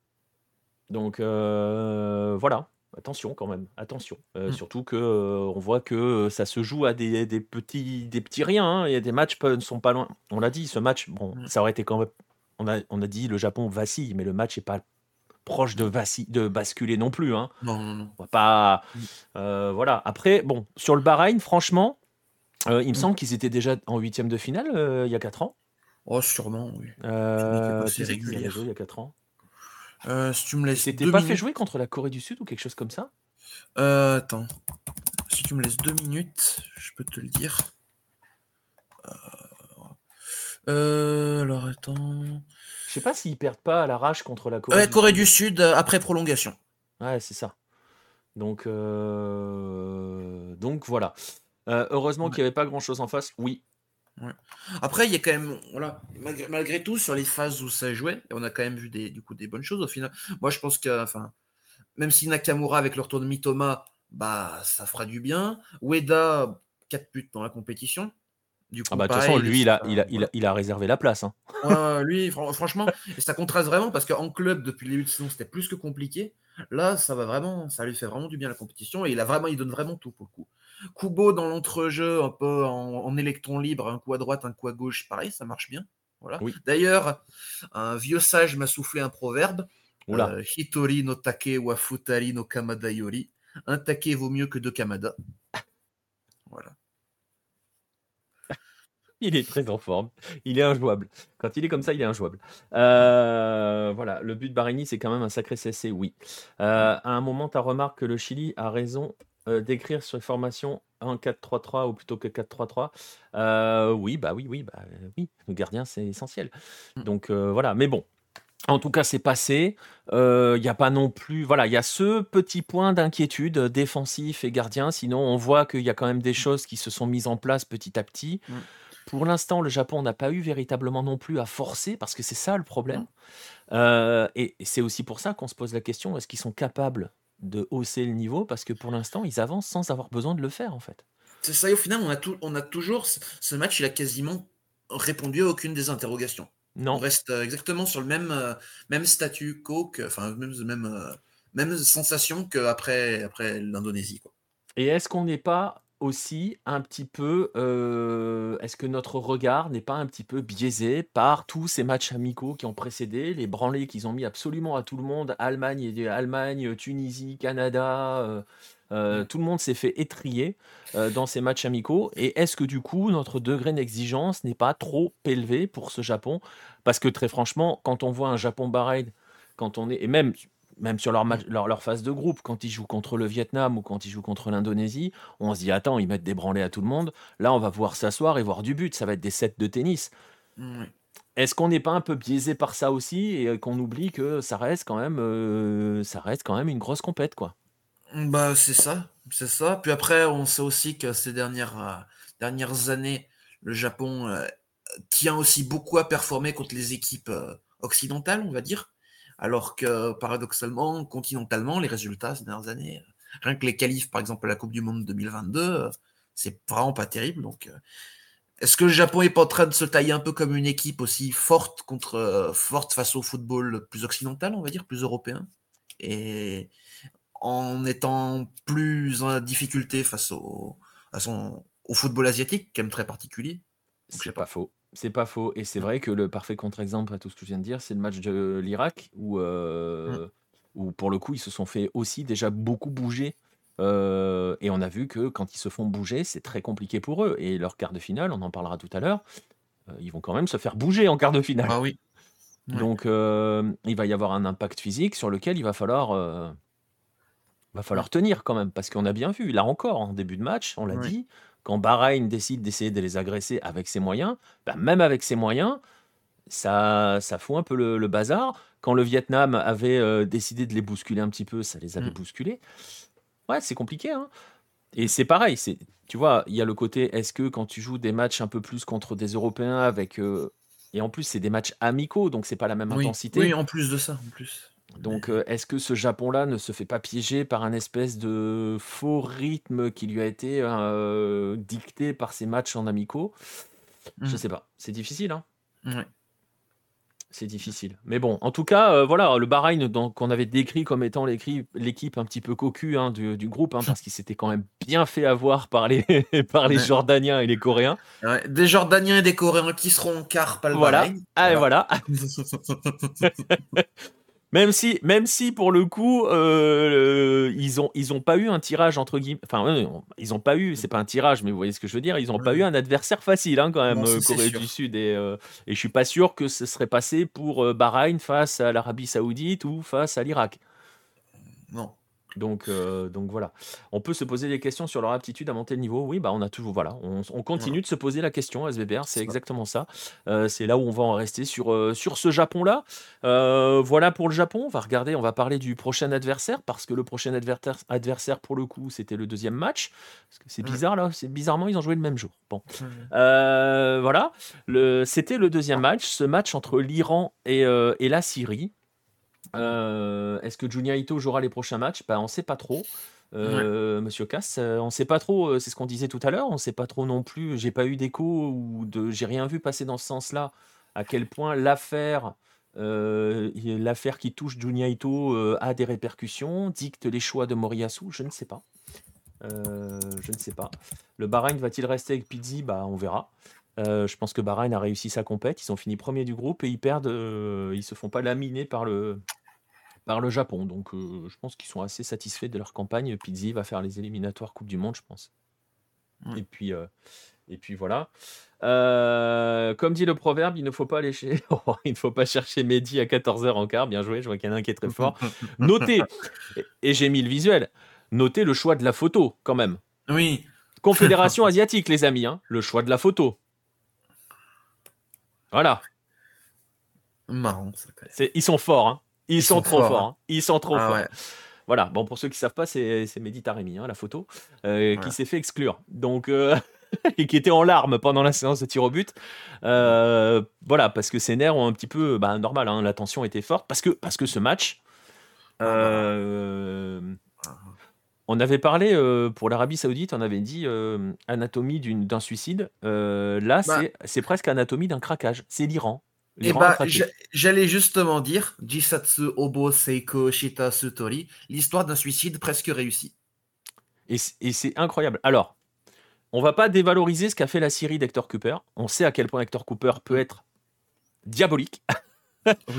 Donc euh, voilà, attention quand même, attention. Euh, Mm. Surtout que euh, on voit que ça se joue à des, des petits, des petits riens. hein. Il y a des matchs ne sont pas loin. On l'a dit, ce match, bon, Mm. ça aurait été quand même. On a, on a dit le Japon vacille, mais le match est pas proche de, basculer non plus. Hein. Non, non, non. On va pas. Euh, voilà. Après, bon, sur le Bahreïn, franchement, euh, il me Mm. semble qu'ils étaient déjà en huitième de finale euh, il y a 4 ans. Oh, sûrement, oui. C'est joué il y a 4 ans. Si tu me laisses C'était pas fait jouer contre la Corée du Sud ou quelque chose comme ça? Euh, attends. Si tu me laisses deux minutes, je peux te le dire. Euh, euh, alors, attends. Je sais pas s'ils perdent pas à l'arrache contre la Corée. Ouais, du Corée Sud. du Sud, euh, après prolongation. Ouais, c'est ça. Donc, euh, donc voilà. Euh, heureusement Ouais. qu'il n'y avait pas grand chose en face. Oui. Après, il y a quand même, voilà, malgré, tout, sur les phases où ça jouait, on a quand même vu des, du coup, des bonnes choses au final. Moi, je pense que, enfin, même si Nakamura avec le retour de Mitoma, bah, ça fera du bien. Ueda, 4 buts dans la compétition. Du coup, ah bah, de toute façon, lui, il a, il, a, il, a, réservé la place. Hein. lui, franchement, et ça contraste vraiment parce qu'en club, depuis le début de saison, c'était plus que compliqué. Là, ça va vraiment, ça lui fait vraiment du bien la compétition et il a vraiment, il donne vraiment tout pour le coup. Kubo dans l'entrejeu, un peu en, électron libre, un coup à droite, un coup à gauche, pareil, ça marche bien. Voilà. D'ailleurs, un vieux sage m'a soufflé un proverbe. Euh, Hitori no take wa futari no kamada yori. Un take vaut mieux que deux kamada. Voilà. Il est très en forme. Il est injouable. Quand il est comme ça, il est injouable. Euh, voilà, le but de Barini, c'est quand même un sacré CC, oui. Euh, à un moment, tu as remarqué que le Chili a raison euh, d'écrire sur les formations en 4-3-3 ou plutôt que 4-3-3. oui, bah oui, oui, bah oui. Le gardien, c'est essentiel. Mm. Donc voilà, mais bon, en tout cas, c'est passé. Il n'y a pas non plus. Voilà, il y a ce petit point d'inquiétude défensif et gardien. Sinon, on voit qu'il y a quand même des choses qui se sont mises en place petit à petit. Mm. Pour l'instant, le Japon n'a pas eu véritablement non plus à forcer, parce que c'est ça le problème. Euh, et c'est aussi pour ça qu'on se pose la question, est-ce qu'ils sont capables de hausser le niveau? Parce que pour l'instant, ils avancent sans avoir besoin de le faire, en fait. C'est ça, et au final, on a, tout, on a toujours... Ce match, il a quasiment répondu à aucune des interrogations. Non. On reste euh, exactement sur le même, euh, même statut quo, enfin, même, même, même sensation qu'après après, l'Indonésie. Et est-ce qu'on n'est pas aussi un petit peu, euh, est-ce que notre regard n'est pas un petit peu biaisé par tous ces matchs amicaux qui ont précédé, les branlés qu'ils ont mis absolument à tout le monde, Allemagne, et Allemagne, Tunisie, Canada, euh, euh, tout le monde s'est fait étrier dans ces matchs amicaux. Et est-ce que du coup notre degré d'exigence n'est pas trop élevé pour ce Japon? Parce que très franchement, quand on voit un Japon-Bahreïn, quand on est, et même même sur leur, leur, phase de groupe, quand ils jouent contre le Vietnam ou quand ils jouent contre l'Indonésie, on se dit attends, ils mettent des branlés à tout le monde. Là, on va pouvoir s'asseoir et voir du but. Ça va être des sets de tennis. Est-ce qu'on n'est pas un peu biaisé par ça aussi et qu'on oublie que ça reste quand même, euh, ça reste quand même une grosse compète quoi? Bah c'est ça, c'est ça. Puis après, on sait aussi que ces dernières euh, dernières années, le Japon euh, tient aussi beaucoup à performer contre les équipes occidentales, on va dire. Alors que paradoxalement, continentalement, les résultats ces dernières années, rien que les qualifs, par exemple, à la Coupe du Monde 2022, c'est vraiment pas terrible. Donc, euh, est-ce que le Japon est pas en train de se tailler un peu comme une équipe aussi forte contre euh, forte face au football plus occidental, on va dire, plus européen, et en étant plus en difficulté face au, à son, au football asiatique, qui est très particulier. C'est pas faux. C'est pas faux. Et c'est vrai que le parfait contre-exemple à tout ce que je viens de dire, c'est le match de l'Irak où, euh, mmh. où, pour le coup, ils se sont fait aussi déjà beaucoup bouger. Euh, et on a vu que quand ils se font bouger, c'est très compliqué pour eux. Et leur quart de finale, on en parlera tout à l'heure, euh, ils vont quand même se faire bouger en quart de finale. Ah oui. Donc, il va y avoir un impact physique sur lequel il va falloir, va falloir tenir quand même. Parce qu'on a bien vu, là encore, en début de match, on l'a dit, quand Bahreïn décide d'essayer de les agresser avec ses moyens, bah, même avec ses moyens, ça, ça fout un peu le, bazar. Quand le Vietnam avait euh, décidé de les bousculer un petit peu, ça les avait mm. bousculés. Ouais, c'est compliqué. Hein. Et c'est pareil, c'est, tu vois, il y a le côté, est-ce que quand tu joues des matchs un peu plus contre des Européens avec... Euh, et en plus, c'est des matchs amicaux, donc c'est pas la même intensité. Oui, en plus de ça, en plus. Donc, euh, est-ce que ce Japon-là ne se fait pas piéger par un espèce de faux rythme qui lui a été euh, dicté par ses matchs en amicaux? Je mmh. sais pas. C'est difficile, hein C'est difficile. Mais bon, en tout cas, euh, voilà, le Bahreïn qu'on avait décrit comme étant l'équipe un petit peu cocu hein, du, groupe, hein, parce qu'il s'était quand même bien fait avoir par les, [LAUGHS] par les Jordaniens et les Coréens. des Jordaniens et des Coréens qui seront car pas le voilà. Ah, voilà. [LAUGHS] [LAUGHS] Même si, même si pour le coup, euh, ils ont, ils ont pas eu un tirage entre guillemets. Enfin, ils ont pas eu, c'est pas un tirage, mais vous voyez ce que je veux dire. Ils ont pas eu un adversaire facile hein, quand même, euh, Corée du Sud. Et, euh, et je suis pas sûr que ce serait passé pour Bahreïn face à l'Arabie Saoudite ou face à l'Irak. Non, Donc, euh, donc voilà. On peut se poser des questions sur leur aptitude à monter le niveau. Oui, bah on a toujours voilà, on, on continue de se poser la question SBBR, c'est exactement ça. Euh, c'est là où on va en rester sur, euh, sur ce Japon-là. Euh, voilà pour le Japon. On va regarder, on va parler du prochain adversaire parce que le prochain adversaire, pour le coup, c'était le deuxième match. C'est bizarre là, c'est bizarrement ils ont joué le même jour. Bon. Voilà, le, c'était le deuxième match, ce match entre l'Iran et, et la Syrie. Euh, Est-ce que Junya Ito jouera les prochains matchs? Ben, On ne sait pas trop. Euh, Monsieur Cass, euh, on ne sait pas trop, euh, c'est ce qu'on disait tout à l'heure, on ne sait pas trop non plus, j'ai pas eu d'écho ou de, j'ai rien vu passer dans ce sens-là, à quel point l'affaire, l'affaire qui touche Junya Ito a des répercussions, dicte les choix de Moriyasu, je ne sais pas. Je ne sais pas. Le Bahreïn va-t-il rester avec Pizzi? Bah, on verra. Euh, je pense que Bahreïn a réussi sa compète. Ils ont fini premier du groupe et ils perdent. euh, ils se font pas laminer par le, par le Japon. Donc, euh, je pense qu'ils sont assez satisfaits de leur campagne. Pizzi va faire les éliminatoires Coupe du Monde, je pense. Ouais. Et puis, euh, et puis voilà. Comme dit le proverbe, il ne faut pas aller chez... [LAUGHS] il ne faut pas chercher Mehdi à 14h en quart. Bien joué, je vois qu'il y en a un qui est très fort. [LAUGHS] Notez, et- et j'ai mis le visuel, notez le choix de la photo quand même. Oui. Confédération asiatique, les amis, hein, le choix de la photo. Voilà, Marrant, ça, quand même. c'est- ils sont forts. hein. Ils, sont, sont trop forts, forts. hein. hein. Ils sont trop Ah forts. ouais. Voilà, bon, pour ceux qui ne savent pas, c'est Mehdi Taremi, hein, la photo, euh, qui s'est fait exclure. Donc, euh, [LAUGHS] et qui était en larmes pendant la séance de tir au but. Euh, voilà, parce que ses nerfs ont un petit peu. Bah, normal, hein, la tension était forte. Parce que, parce que ce match. Ah bah. euh, Ah. On avait parlé euh, pour l'Arabie Saoudite, on avait dit euh, anatomie d'un suicide. Euh, là, Bah. c'est- presque anatomie d'un craquage. C'est l'Iran. A bah, j'allais justement dire, Jisatsu Obo Seiko Shita Sutori, l'histoire d'un suicide presque réussi. Et c'est incroyable. Alors, on va pas dévaloriser ce qu'a fait la Syrie d'Hector Cooper. On sait à quel point Hector Cooper peut être diabolique.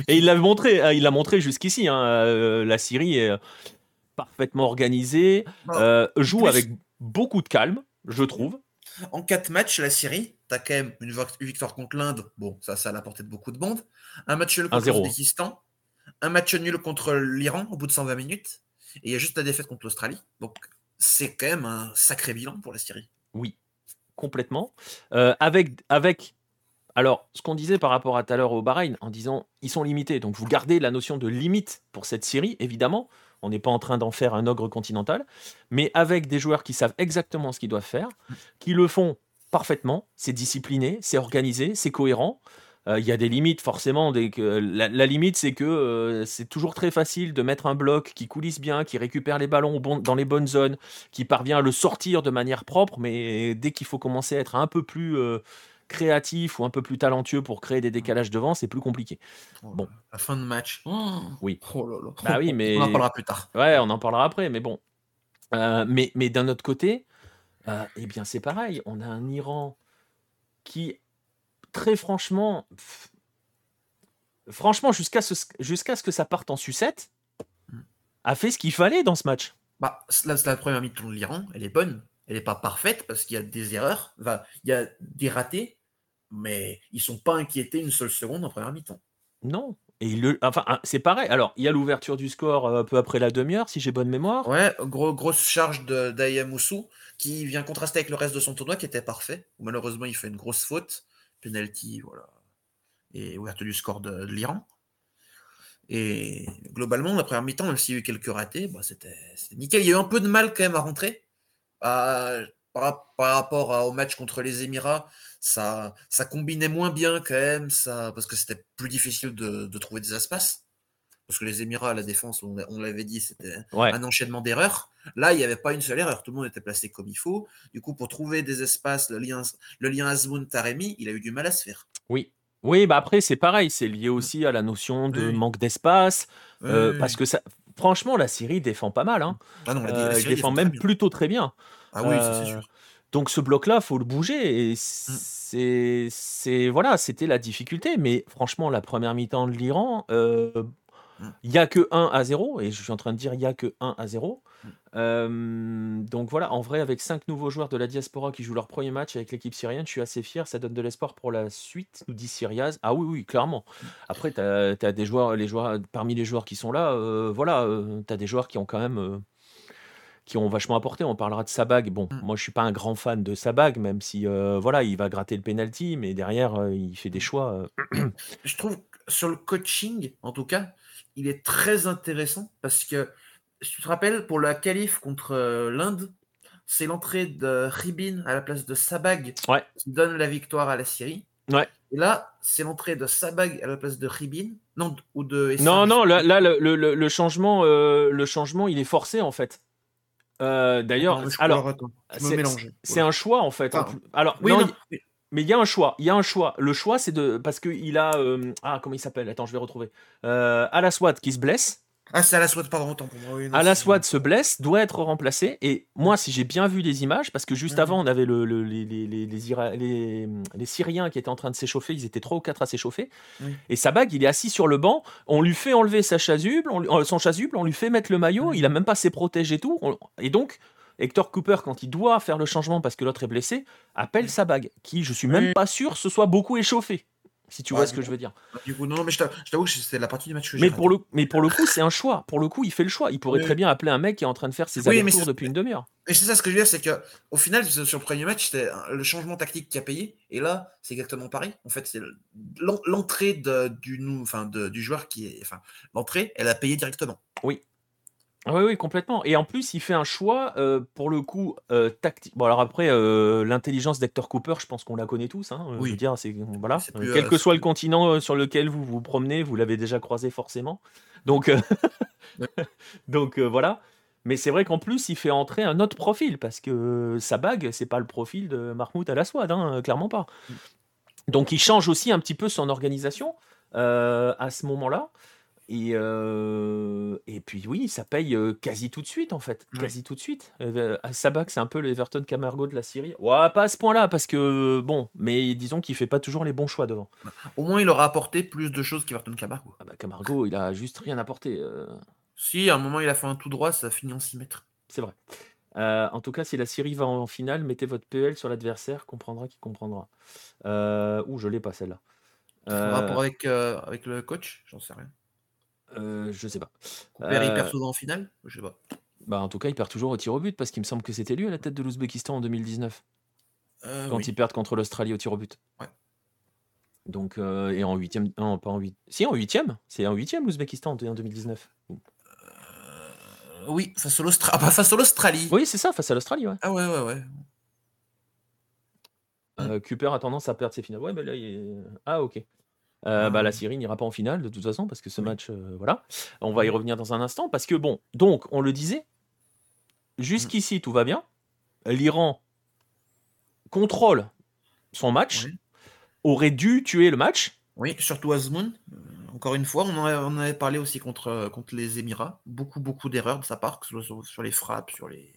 Et il l'a montré, hein, il l'a montré jusqu'ici. hein. La Syrie est parfaitement organisée, Bon, euh, joue plus- avec beaucoup de calme, je trouve. En quatre matchs, la Syrie, t'as quand même une victoire contre l'Inde. Bon, ça, ça a la portée de beaucoup de monde. Un match nul contre 1-0. l'Ouzbékistan. Un match nul contre l'Iran au bout de 120 minutes. Et il y a juste la défaite contre l'Australie. Donc, c'est quand même un sacré bilan pour la Syrie. Oui, complètement. Euh, avec, avec, alors, ce qu'on disait par rapport à tout à l'heure au Bahreïn, en disant ils sont limités. Donc, vous gardez la notion de limite pour cette série, évidemment. On n'est pas en train d'en faire un ogre continental, mais avec des joueurs qui savent exactement ce qu'ils doivent faire, qui le font parfaitement. C'est discipliné, c'est organisé, c'est cohérent. Euh, Il y a des limites, forcément. La, limite, c'est que euh, c'est toujours très facile de mettre un bloc qui coulisse bien, qui récupère les ballons dans les bonnes zones, qui parvient à le sortir de manière propre, mais dès qu'il faut commencer à être un peu plus euh, créatif ou un peu plus talentueux pour créer des décalages devant, c'est plus compliqué. Oh, Bon. La fin de match. Oh, Oui. Oh là là. Bah oui, mais- [LAUGHS] On en parlera plus tard. Ouais, on en parlera après, mais bon. Euh, mais mais d'un autre côté, euh, eh bien c'est pareil. On a un Iran qui, très franchement, pff, franchement, jusqu'à ce, jusqu'à ce que ça parte en sucette, Mm. a fait ce qu'il fallait dans ce match. Bah, c'est la première mi-temps de l'Iran. Elle est bonne. Elle n'est pas parfaite parce qu'il y a des erreurs. Enfin, il y a des ratés. Mais ils sont pas inquiétés une seule seconde en première mi-temps. Non. Et le, enfin, hein, c'est pareil. Alors, il y a l'ouverture du score euh, peu après la demi-heure, si j'ai bonne mémoire. Ouais, gros, grosse charge de d'Ayamoussou qui vient contraster avec le reste de son tournoi qui était parfait. Malheureusement, il fait une grosse faute. Penalty, voilà. Et ouverture du score de, de l'Iran. Et globalement, la première mi-temps, même s'il y a eu quelques ratés, bah, c'était c'était nickel. Il y a eu un peu de mal quand même à rentrer. Euh, par, par rapport à- au match contre les Émirats, ça, ça combinait moins bien quand même, ça, parce que c'était plus difficile de, de trouver des espaces. Parce que les Émirats, à la défense, on, on l'avait dit, c'était Ouais. un enchaînement d'erreurs. Là, il n'y avait pas une seule erreur. Tout le monde était placé comme il faut. Du coup, pour trouver des espaces, le lien, le lien Azmoun-Taremi, il a eu du mal à se faire. Oui. Oui, bah après, c'est pareil. C'est lié aussi à la notion de Oui. manque d'espace. euh, parce que ça, franchement, la Syrie défend pas mal. Hein. Ah non, la, la Euh, défend même plutôt très bien. Ah oui, ça Euh, c'est sûr. Donc ce bloc-là, faut le bouger. Et Mm. c'est, c'est voilà, c'était la difficulté. Mais franchement, la première mi-temps de l'Iran, euh, Mm. il y a que 1 à 0. Et je suis en train de dire il y a que 1 à 0. Mm. Euh, donc voilà, en vrai, avec cinq nouveaux joueurs de la diaspora qui jouent leur premier match avec l'équipe syrienne, je suis assez fier. Ça donne de l'espoir pour la suite, nous dit Syriaz. Ah oui, oui, clairement. Après, tu as, des joueurs, les joueurs, parmi les joueurs qui sont là, euh, voilà, tu as des joueurs qui ont quand même. Qui ont vachement apporté. On parlera de Sabag. Bon, Mm. moi, je suis pas un grand fan de Sabag, même si, euh, voilà, il va gratter le penalty, mais derrière, euh, il fait des choix. euh, Je trouve que sur le coaching, en tout cas, il est très intéressant parce que, si tu te rappelles, pour la qualif contre l'Inde, c'est l'entrée de Ribin à la place de Sabag Ouais. qui donne la victoire à la Syrie. Ouais. Et là, c'est l'entrée de Sabag à la place de Ribin. Non, ou de. Non, non, là, là, le, le- le- le changement, le changement, il est forcé, en fait. Euh, D'ailleurs, alors, c'est- un choix, en fait. Enfin, plus. Alors, Oui, non, non, il- oui. Mais il y a un choix, il y a un choix. Le choix, c'est de parce que il a euh, ah comment il s'appelle? Attends, je vais retrouver. Euh, Alaswad qui se blesse. Ah, c'est à la souhaite, pardon, autant pour moi. Oui, non, Alaswad se blesse, doit être remplacé. Et moi, si j'ai bien vu les images, parce que juste Mhm. avant, on avait le, le- les, Syriens qui étaient en train de s'échauffer. Ils étaient trois ou quatre à s'échauffer. Et Sabag, il est assis sur le banc. On lui fait enlever sa chasuble, on lui- euh, son chasuble, on lui fait mettre le maillot. Il a même pas ses protèges et tout. On- et donc. Hector Cooper, quand il doit faire le changement parce que l'autre est blessé, appelle Sabag, qui, je suis même pas sûr, se soit beaucoup échauffé. Si tu Ouais, vois ce du que je veux dire. Du coup, non, mais je t'a- je t'avoue que c'était la partie du match que j'ai Mais pour, le, mais pour le coup, c'est un choix. Pour le coup, il fait le choix. Il pourrait Oui. très bien appeler un mec qui est en train de faire ses Oui, mais c'est- depuis une demi-heure. Et c'est ça ce que je veux dire, c'est que au final, sur le premier match, c'était le changement tactique qui a payé. Et là, c'est exactement pareil. En fait, c'est l'en- l'entrée du, nou- enfin, de- du joueur qui est. Enfin, l'entrée, elle a payé directement. Ah Oui, oui, complètement. Et en plus, il fait un choix, euh, pour le coup, euh, tactique. Bon, alors après, euh, l'intelligence d'Hector Cooper, je pense qu'on la connaît tous. Hein. Euh, Je Oui. veux dire, c'est voilà. Plus, Quel que soit le continent sur lequel vous vous promenez, vous l'avez déjà croisé forcément. Donc, [LAUGHS] donc voilà. Mais c'est vrai qu'en plus, il fait entrer un autre profil parce que sa bague, c'est pas le profil de Mahmoud Alaswad, hein, clairement pas. Mm. Donc, il change aussi un petit peu son organisation à ce moment-là. Et, euh, et puis oui, ça paye quasi tout de suite en fait, Ouais. quasi tout de suite. Euh, Sabak, c'est un peu le Everton Camargo de la Syrie. Ouais, pas à ce point-là parce que bon, mais disons qu'il fait pas toujours les bons choix devant. Au moins, il aura apporté plus de choses qu'Everton Camargo. Ah bah, Camargo, il a juste rien apporté, euh, Si, à un moment, il a fait un tout droit, ça a fini en 6 mètres. c'est vrai. Euh, en tout cas, si la Syrie va en finale, mettez votre PL sur l'adversaire, comprendra qui comprendra. Ouh, je l'ai pas celle-là. En rapport avec, avec le coach, j'en sais rien. Euh, je sais pas. Cooper, il Euh, perd souvent en finale? Je sais pas. Bah, en tout cas, il perd toujours au tir au but parce qu'il me semble que c'était lui à la tête de l'Ouzbékistan en 2019. Euh, quand oui. ils perdent contre l'Australie au tir au but. Ouais. Donc, euh, et en huitième, non, pas en huit, si en huitième, c'est en huitième l'Ouzbékistan en 2019. Euh, oui, face à bah, face à l'Australie. Oui, c'est ça, face à l'Australie, ouais. Ah ouais, ouais, ouais. Euh, Cooper a tendance à perdre ses finales. Ouais, mais là, il est... Ah, ok. Euh, bah, la Syrie n'ira pas en finale de toute façon parce que ce match, euh, voilà. On va y revenir dans un instant parce que bon, donc on le disait, jusqu'ici tout va bien. L'Iran contrôle son match, aurait dû tuer le match. Oui, surtout Azmoun. Euh, encore une fois, on en, a- on en avait parlé aussi contre, contre les Émirats. Beaucoup, beaucoup d'erreurs de sa part, sur, sur les frappes, sur les.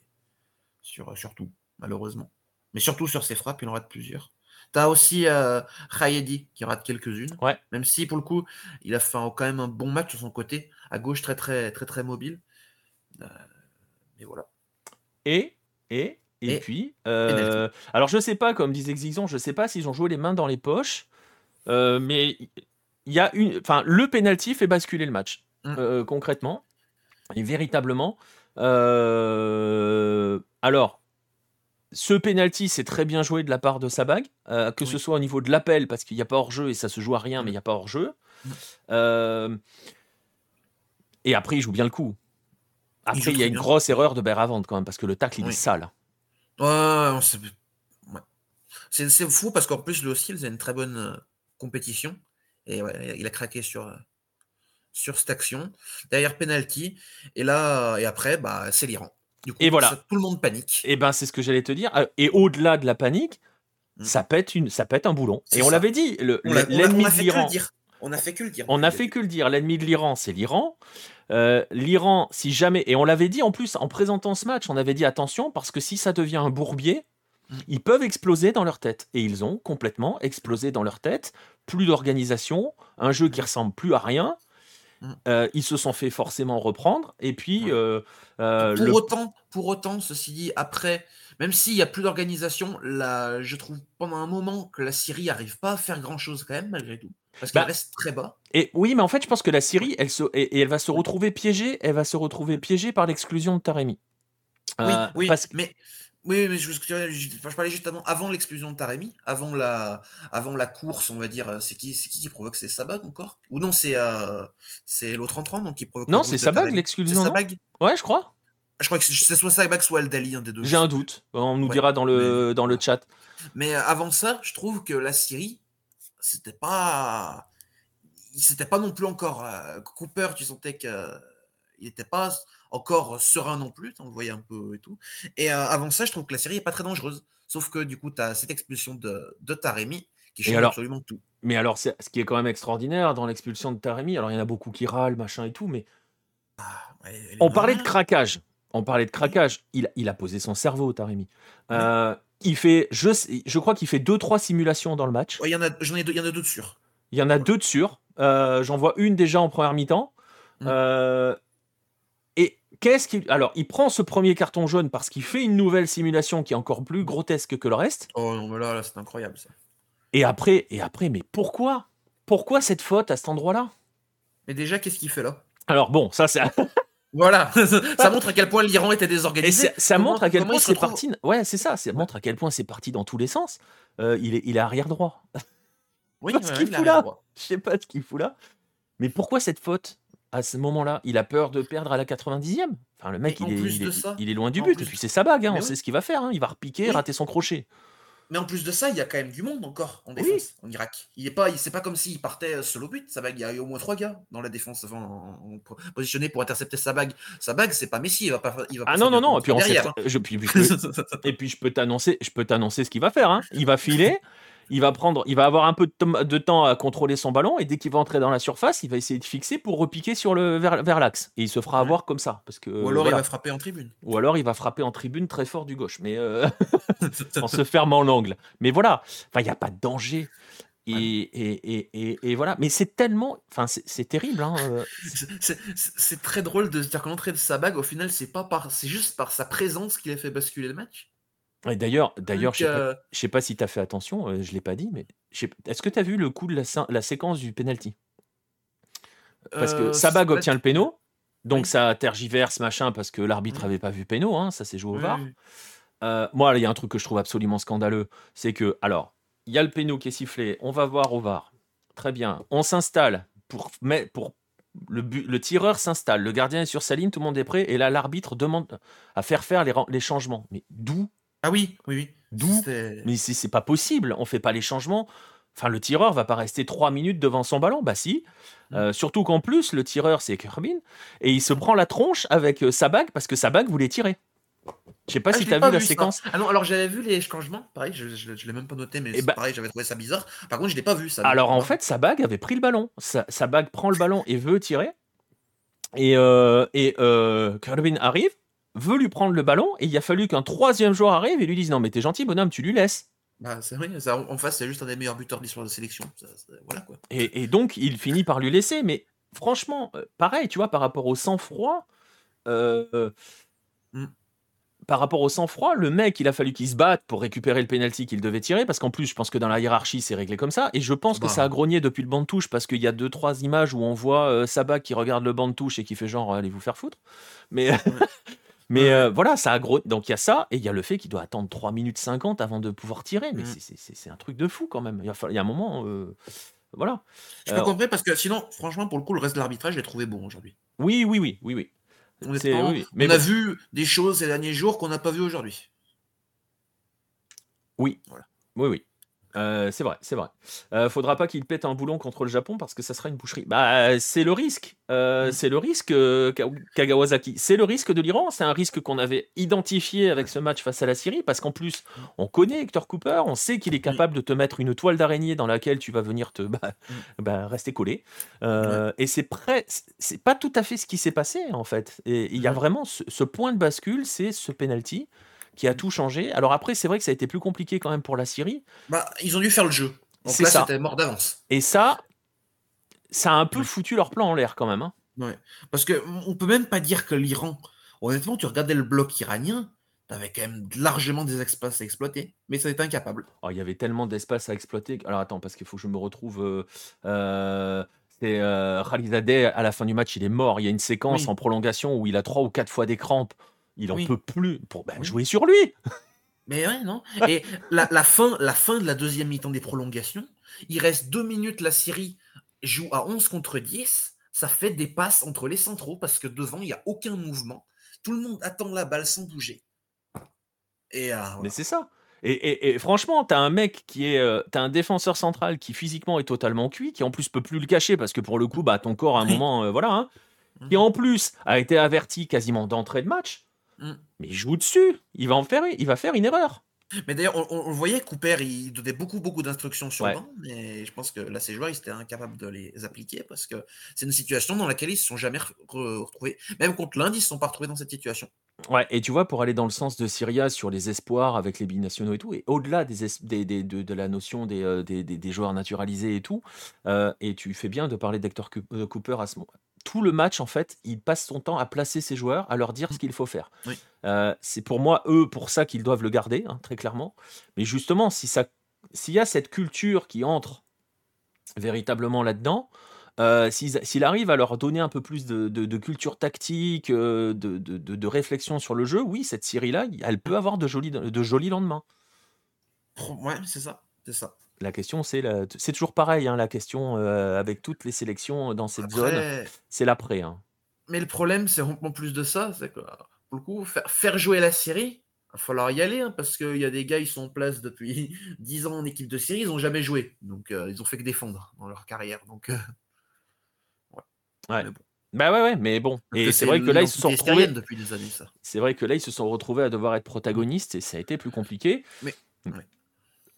Sur, sur tout, malheureusement. Mais surtout sur ses frappes, il en rate plusieurs. T'as aussi euh, Khayedi qui rate quelques-unes. Ouais. Même si, pour le coup, il a fait un- quand même un bon match sur son côté. À gauche, très, très, très, très mobile. Euh, mais voilà. Et, et, et, Et puis, euh, alors je sais pas, comme disait Xixon, je sais pas s'ils ont joué les mains dans les poches, euh, mais il y a une, enfin, le penalty fait basculer le match, Mm. euh, concrètement, et véritablement. Euh, alors, ce penalty, c'est très bien joué de la part de Sabag, euh, que ce soit au niveau de l'appel, parce qu'il n'y a pas hors-jeu et ça se joue à rien, mais il n'y a pas hors-jeu. Mm. Euh, et après, il joue bien le coup. Après, joue il y a une bien. grosse erreur de Beravant quand même, parce que le tacle, il Oui. est sale. Ouais, ouais. C'est c'est fou parce qu'en plus, lui aussi, il faisait une très bonne euh, compétition. Et ouais, il a craqué sur, sur cette action. Derrière penalty. Et là, et après, bah, c'est l'Iran. Du coup, Et voilà. ça- tout le monde panique. Et ben c'est ce que j'allais te dire. Euh, Et au-delà de la panique, Mm. ça pète une, ça pète un boulon. Et on l'avait dit, l'ennemi de l'Iran. On a fait que le dire. On a fait que le dire. L'ennemi de l'Iran, c'est l'Iran. Euh, L'Iran, si jamais, et on l'avait dit en plus en présentant ce match, on avait dit attention parce que si ça devient un bourbier, Mm. ils peuvent exploser dans leur tête. Et ils ont complètement explosé dans leur tête. Plus d'organisation, un jeu qui ressemble plus à rien. Mm. Euh, ils se sont fait forcément reprendre. Et puis, euh, euh, Pour le- autant, pour autant, ceci dit, après, même s'il n'y a plus d'organisation, là, je trouve pendant un moment que la Syrie n'arrive pas à faire grand-chose quand même, malgré tout. Parce qu'elle Bah, reste très bas. Et oui, mais en fait, je pense que la Syrie, elle se, et, et elle va se retrouver piégée, elle va se retrouver piégée par l'exclusion de Taremi. Oui, oui, parce mais oui, mais je, parlais juste avant, avant l'explosion de Taremi, avant la, avant la course, on va dire, euh, c'est qui, c'est qui qui provoque C'est Sabag encore? Ou non, c'est euh, c'est l'autre entrant donc qui provoque non, c'est Sabag l'exclusion, Sabag Ouais, je crois. Je crois que c'est soit Sabag, soit Aldali, un des deux. J'ai un doute. On nous Ouais, dira dans mais le dans le chat. Mais euh, avant ça, je trouve que la Syrie, c'était pas, c'était pas non plus encore. Cooper, tu sentais qu'il n'était pas encore serein non plus, on le voyait un peu et tout. Et euh, avant ça, je trouve que la Syrie est pas très dangereuse. Sauf que du coup, tu as cette expulsion de, de Taremi qui change alors, absolument tout. mais alors, ce qui est quand même extraordinaire dans l'expulsion de Taremi, alors il y en a beaucoup qui râlent, machin et tout, mais Ah, ouais, on parlait de craquage. On parlait de craquage. Il, il a posé son cerveau, Taremi. Ouais. Il fait, je, sais- je crois qu'il fait deux trois simulations dans le match. Ouais, il y en a, j'en ai deux, il y en a d'autres sûrs. Il y en a deux de sûrs. Euh, J'en vois une déjà en première mi-temps. Euh, qu'est-ce qu'il. Alors, il prend ce premier carton jaune parce qu'il fait une nouvelle simulation qui est encore plus grotesque que le reste. Oh non, mais là, là c'est incroyable ça. Et après, et après, mais pourquoi? Pourquoi cette faute à cet endroit-là? Mais déjà, qu'est-ce qu'il fait là? Alors bon, ça, c'est. [LAUGHS] Voilà, ça montre à quel point l'Iran était Et désorganisé. ça, ça montre à quel point c'est parti. Ouais, c'est ça. Ça montre à quel point c'est parti dans tous les sens. Euh, il, est, il est arrière droit. Oui, [LAUGHS] ouais, qu'il fout là. Je sais pas ce qu'il fout là. Mais pourquoi cette faute? À ce moment-là Il a peur de perdre à la 90e. Enfin, le mec, il est, plus il, de est, ça- il est loin du but. plus- Et puis c'est sa bague. hein, on oui. sait ce qu'il va faire. hein, Il va repiquer, Oui. rater son crochet. Mais en plus de ça, il y a quand même du monde encore en Oui. défense en Irak. Il est pas, c'est pas comme s'il partait euh, seul au but. Sabag, il y a au moins trois gars dans la défense enfin, en- en- en- positionnés pour intercepter Sabag. Sabag, c'est pas Messi, il va pas, il va pas Ah non, non, non. Et puis, sait- hein. je, puis- puis je peux- [LAUGHS] et puis je peux t'annoncer, je peux t'annoncer ce qu'il va faire. hein. Il va filer. [LAUGHS] Il va prendre, il va avoir un peu de, temps à contrôler son ballon et dès qu'il va entrer dans la surface, il va essayer de fixer pour repiquer sur le vers, vers l'axe et il se fera Ouais. avoir comme ça parce que Ou alors voilà. il va frapper en tribune. Ou alors il va frapper en tribune très fort du gauche, mais euh, [LAUGHS] [LAUGHS] en se fermant l'angle. Mais voilà, enfin il n'y a pas de danger. Et, et, et, et, et voilà, mais c'est tellement, enfin c'est terrible. Hein. euh. [LAUGHS] C'est- très drôle de se dire que l'entrée de Sabag, au final, c'est pas par, c'est juste par sa présence qu'il a fait basculer le match. Et d'ailleurs, d'ailleurs, je sais pas, euh, sais pas si tu as fait attention, euh, je l'ai pas dit, mais est-ce que tu as vu le coup de la, sé- la séquence du penalty? Parce que euh, Sabag obtient le péno, donc Oui. ça tergiverse machin parce que l'arbitre Oui. avait pas vu péno, hein, ça s'est joué au oui, VAR. Euh, moi, il y a un truc que je trouve absolument scandaleux, c'est que, alors, il y a le péno qui est sifflé, on va voir au VAR. Très bien. On s'installe pour, mais pour le, but- le tireur s'installe, le gardien est sur sa ligne, tout le monde est prêt, et là, l'arbitre demande à faire faire les, les changements. Mais d'où Ah oui, oui, oui. D'où Mais c'est c'est pas possible, on fait pas les changements. Enfin, le tireur va pas rester trois minutes devant son ballon, bah si. Mm. Euh, surtout qu'en plus, le tireur c'est Kerbin, et il se prend la tronche avec euh, Sabag parce que Sabag voulait tirer. Je sais pas Ah, si je l'ai pas vu la ça. séquence. Ah non, alors j'avais vu les changements, pareil, je, je, je l'ai même pas noté, mais Eh c'est ben- pareil, j'avais trouvé ça bizarre. Par contre, je l'ai pas vu ça. Alors en Non. fait, Sabag avait pris le ballon. Sa- Sabag prend le ballon et veut tirer. Et, euh, et euh, Kerbin arrive, veut lui prendre le ballon, et il a fallu qu'un troisième joueur arrive et lui dise Non, mais t'es gentil, bonhomme, tu lui laisses. Bah, c'est vrai, ça, en face, c'est juste un des meilleurs buteurs de l'histoire de sélection. Ça, ça- voilà quoi. Et, et donc, il finit par lui laisser. Mais franchement, euh, pareil, tu vois, par rapport au sang-froid, euh, euh, Mm. par rapport au sang-froid, le mec, il a fallu qu'il se batte pour récupérer le penalty qu'il devait tirer. Parce qu'en plus, je pense que dans la hiérarchie, c'est réglé comme ça. Et je pense que Bah. ça a grogné depuis le banc de touche parce qu'il y a deux, trois images où on voit euh, Sabah qui regarde le banc de touche et qui fait genre, allez vous faire foutre. Mais. [LAUGHS] Mais euh, voilà, ça a gros. Donc il y a ça, et il y a le fait qu'il doit attendre 3 minutes 50 avant de pouvoir tirer. Mais Mm. c'est- un truc de fou quand même. Il y a, fa- il y a un moment. euh, voilà. Je peux Euh, comprendre parce que sinon, franchement, pour le coup, le reste de l'arbitrage, je l'ai trouvé bon aujourd'hui. Oui, oui, oui, oui, oui. Oui. Mais on a vu des choses ces derniers jours qu'on n'a pas vues aujourd'hui. oui, Voilà. oui, oui. Euh, c'est vrai, c'est vrai. Euh, faudra pas qu'il pète un boulon contre le Japon parce que ça sera une boucherie. Bah, c'est le risque. Euh, Mm. C'est le risque, euh, Ka- Kagawasaki. C'est le risque de l'Iran. C'est un risque qu'on avait identifié avec ce match face à la Syrie parce qu'en plus, on connaît Hector Cooper. On sait qu'il est capable de te mettre une toile d'araignée dans laquelle tu vas venir te bah, [LAUGHS] bah, rester collé. Et c'est prêt. C'est pas tout à fait ce qui s'est passé en fait. Et il y a vraiment ce, ce point de bascule, c'est ce penalty qui a tout changé. Alors après, c'est vrai que ça a été plus compliqué quand même pour la Syrie. Bah, ils ont dû faire le jeu. Donc là, ça. c'était mort d'avance. Et ça, ça a un peu foutu leur plan en l'air quand même. hein. Ouais. Parce que mm, on peut même pas dire que l'Iran, honnêtement, tu regardais le bloc iranien, t'avais quand même largement des espaces à exploiter, mais ça été incapable. Oh, il y avait tellement d'espace à exploiter. Alors attends, parce qu'il faut que je me retrouve. euh, euh, c'est euh, Khalilzadeh, à la fin du match, il est mort. Il y a une séquence Oui. en prolongation où il a trois ou quatre fois des crampes. Il en Oui. peut plus pour ben, jouer sur lui. Mais ouais, non. Et la, la fin, la fin de la deuxième mi-temps des prolongations, il reste deux minutes, la Syrie joue à 11 contre 10. Ça fait des passes entre les centraux parce que devant, il n'y a aucun mouvement. Tout le monde attend la balle sans bouger. Et euh, voilà. Mais c'est ça. Et, et- et franchement, t'as un mec qui est, euh, t'as un défenseur central qui physiquement est totalement cuit, qui en plus peut plus le cacher parce que pour le coup, bah ton corps à un moment, euh, voilà, hein, Mhm. qui en plus a été averti quasiment d'entrée de match. Mm. Mais il joue dessus. Il va en faire, il va faire une erreur. Mais d'ailleurs, on, on- voyait, Cooper, il donnait beaucoup, beaucoup d'instructions sur Ouais. le banc, mais je pense que là, ces joueurs, ils étaient incapables de les appliquer parce que c'est une situation dans laquelle ils ne se sont jamais re- re- retrouvés. Même contre l'Inde, ils ne se sont pas retrouvés dans cette situation. Ouais, et tu vois, pour aller dans le sens de Syria sur les espoirs avec les binationaux et tout, et au-delà des, es- des- des- de, de la notion des, euh, des, des- joueurs naturalisés et tout, euh, et tu fais bien de parler d'Hector Cooper à ce moment. Tout le match, en fait, il passe son temps à placer ses joueurs, à leur dire ce qu'il faut faire. Oui. Euh, c'est pour moi, eux, pour ça qu'ils doivent le garder, hein, très clairement. Mais justement, si ça, s'il y a cette culture qui entre véritablement là-dedans, euh, s'il arrive à leur donner un peu plus de, de- de culture tactique, euh, de- de réflexion sur le jeu, oui, cette série-là, elle peut avoir de jolis, de jolis lendemains. Ouais, c'est ça. C'est ça. La question, c'est la- c'est toujours pareil, hein, la question avec toutes les sélections dans cette zone, Après, c'est l'après. hein. mais le problème, c'est en plus de ça, c'est que pour le coup, faire, faire jouer la Syrie, il va falloir y aller, hein, parce qu'il y a des gars, ils sont en place depuis [LAUGHS] 10 ans en équipe de Syrie, ils n'ont jamais joué. Donc, ils ont fait que défendre dans leur carrière. Donc, euh, [LAUGHS] Ouais. Mais bon. Bah ouais, ouais, mais bon. Et c'est vrai que là, ils se sont retrouvés. syrienne depuis des années, ça. C'est vrai que là, ils se sont retrouvés à devoir être protagonistes et ça a été plus compliqué. Mais- ouais.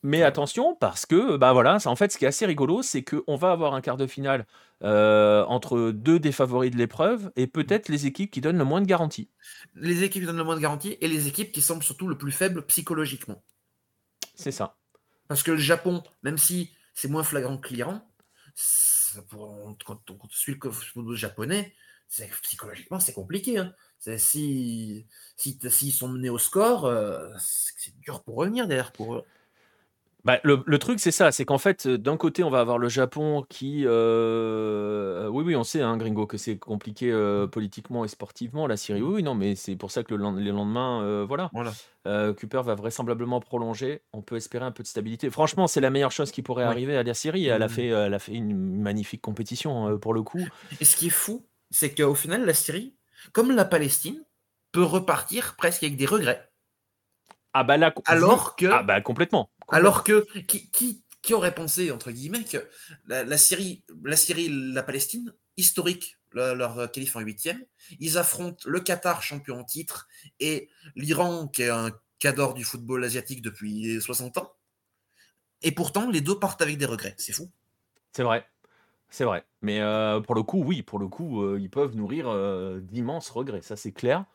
Mais attention, parce que, bah voilà, ça, en fait, ce qui est assez rigolo, c'est qu'on va avoir un quart de finale euh, entre deux des favoris de l'épreuve et peut-être les équipes qui donnent le moins de garanties. Les équipes qui donnent le moins de garantie et les équipes qui semblent surtout le plus faibles psychologiquement. C'est ça. Parce que le Japon, même si c'est moins flagrant que l'Iran, quand on quand on suit le football japonais, psychologiquement, c'est compliqué. hein. Si, si, s'ils sont menés au score, euh, c'est dur pour revenir derrière pour eux. Bah, le, le truc, c'est ça, c'est qu'en fait, euh, d'un côté, on va avoir le Japon qui... euh, Oui, oui, on sait, hein, Gringo, que c'est compliqué euh, politiquement et sportivement, la Syrie. Oui, oui, non, mais c'est pour ça que le, lend- les lendemains, euh, voilà. Voilà. Euh, Cooper va vraisemblablement prolonger. On peut espérer un peu de stabilité. Franchement, c'est la meilleure chose qui pourrait Ouais. arriver à la Syrie. Elle a Mhm. fait, elle a fait une magnifique compétition euh, pour le coup. [LAUGHS] Et ce qui est fou, c'est qu'au final, la Syrie, comme la Palestine, peut repartir presque avec des regrets. Ah bah là, co- Alors que, ah bah complètement. Alors que qui, aurait pensé, entre guillemets, que la, Syrie, la la Palestine, historique, le- leur qualif en huitième, ils affrontent le Qatar, champion en titre, et l'Iran, qui est un cadre du football asiatique depuis 60 ans. Et pourtant, les deux partent avec des regrets. C'est fou. C'est vrai. C'est vrai. Mais euh, pour le coup, oui, pour le coup, euh, ils peuvent nourrir euh, d'immenses regrets. Ça, c'est clair.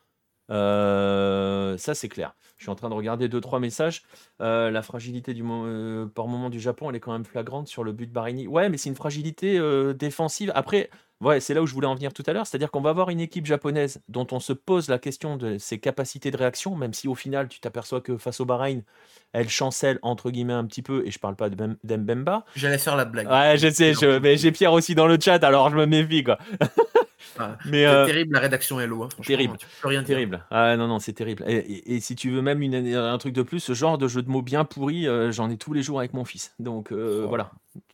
Euh, ça, c'est clair. Je suis en train de regarder deux, trois messages. Euh, la fragilité du mo- euh, par moment du Japon, elle est quand même flagrante sur le but de Barini. Ouais, mais c'est une fragilité défensive. Après, ouais, c'est là où je voulais en venir tout à l'heure. C'est-à-dire qu'on va avoir une équipe japonaise dont on se pose la question de ses capacités de réaction, même si au final, tu t'aperçois que face au Bahreïn, elle chancelle entre guillemets un petit peu. Et je parle pas de Bem- d'Mbemba. J'allais faire la blague. Ouais, je sais, je, mais j'ai Pierre aussi dans le chat, alors je me méfie, quoi. [LAUGHS] Ah, Mais euh, terrible la rédaction Hello. hein, terrible. Tu peux rien dire. terrible. Ah non, non, c'est terrible. Et, et- et si tu veux même une, un truc de plus, ce genre de jeu de mots bien pourri, euh, j'en ai tous les jours avec mon fils. Donc euh, Oh, voilà,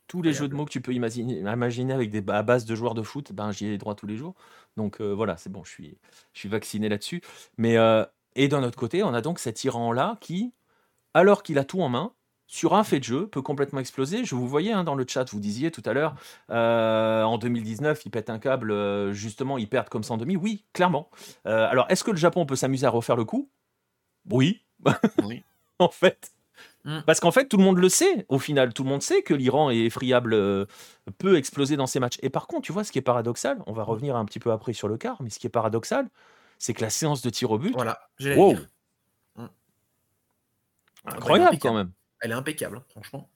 tous les jeux de mots que tu peux imaginer, imaginer avec des à base de joueurs de foot, ben j'y ai droit tous les jours. Donc voilà, c'est bon, je suis, je suis vacciné là-dessus. Mais et d'un autre côté, on a donc cet Iran là qui, alors qu'il a tout en main, sur un fait de jeu, peut complètement exploser. Je vous voyais hein, dans le chat, vous disiez tout à l'heure, euh, en 2019, ils pètent un câble, euh, justement, ils perdent comme ça en demi. Oui, clairement. Euh, alors, est-ce que le Japon peut s'amuser à refaire le coup? Oui, [LAUGHS] Oui. en fait. Mm. Parce qu'en fait, tout le monde le sait, au final. Tout le monde sait que l'Iran est effriable, euh, peut exploser dans ces matchs. Et par contre, tu vois, ce qui est paradoxal, on va revenir un petit peu après sur le quart, mais ce qui est paradoxal, c'est que la séance de tir au but, Voilà, wow. Mm. incroyable quand même. Elle est impeccable, hein, franchement.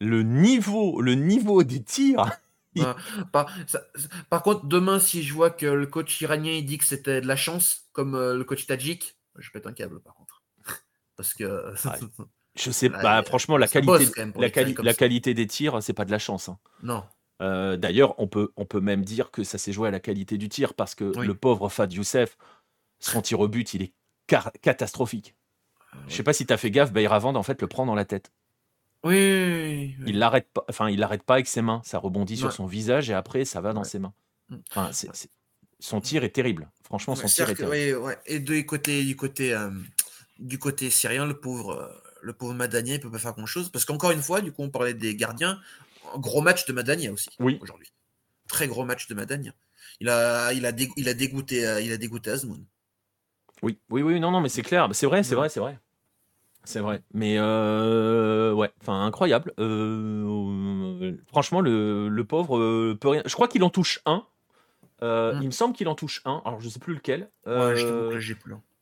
Le niveau, le niveau des tirs. [LAUGHS] Par, ça- par contre, demain, si je vois que le coach iranien il dit que c'était de la chance, comme euh, le coach tadjik, je pète un câble par contre. [LAUGHS] Parce que. [LAUGHS] Je sais pas, franchement, la qualité, la, quali- la des tirs, c'est pas de la chance. hein. non. Euh, D'ailleurs, on peut, on peut même dire que ça s'est joué à la qualité du tir parce que Oui. le pauvre Fad Youssef, son tir au but, il est catastrophique. Je sais pas si tu as fait gaffe, Bayravand en fait le prend dans la tête. Oui, Il l'arrête pas, enfin il l'arrête pas avec ses mains, ça rebondit sur son visage et après ça va dans ses mains. Mm. Enfin, son tir est terrible. Franchement, son tir est terrible. Et du côté, du côté, euh, du côté syrien, le pauvre, euh, le pauvre Madania, il peut pas faire grand chose parce qu'encore une fois, du coup, on parlait des gardiens. Gros match de Madania aussi. Oui. Aujourd'hui. Très gros match de Madania. Il a, il a, il a dégoûté, euh, il a dégoûté Azmoun. Oui, oui, oui, non, non, mais c'est clair. C'est vrai, c'est vrai, c'est vrai. C'est vrai. Mais euh, ouais, enfin incroyable. Euh, franchement, le, pauvre euh, peut rien. Je crois qu'il en touche un. Mm. Il me semble qu'il en touche un. Alors je sais plus lequel. je,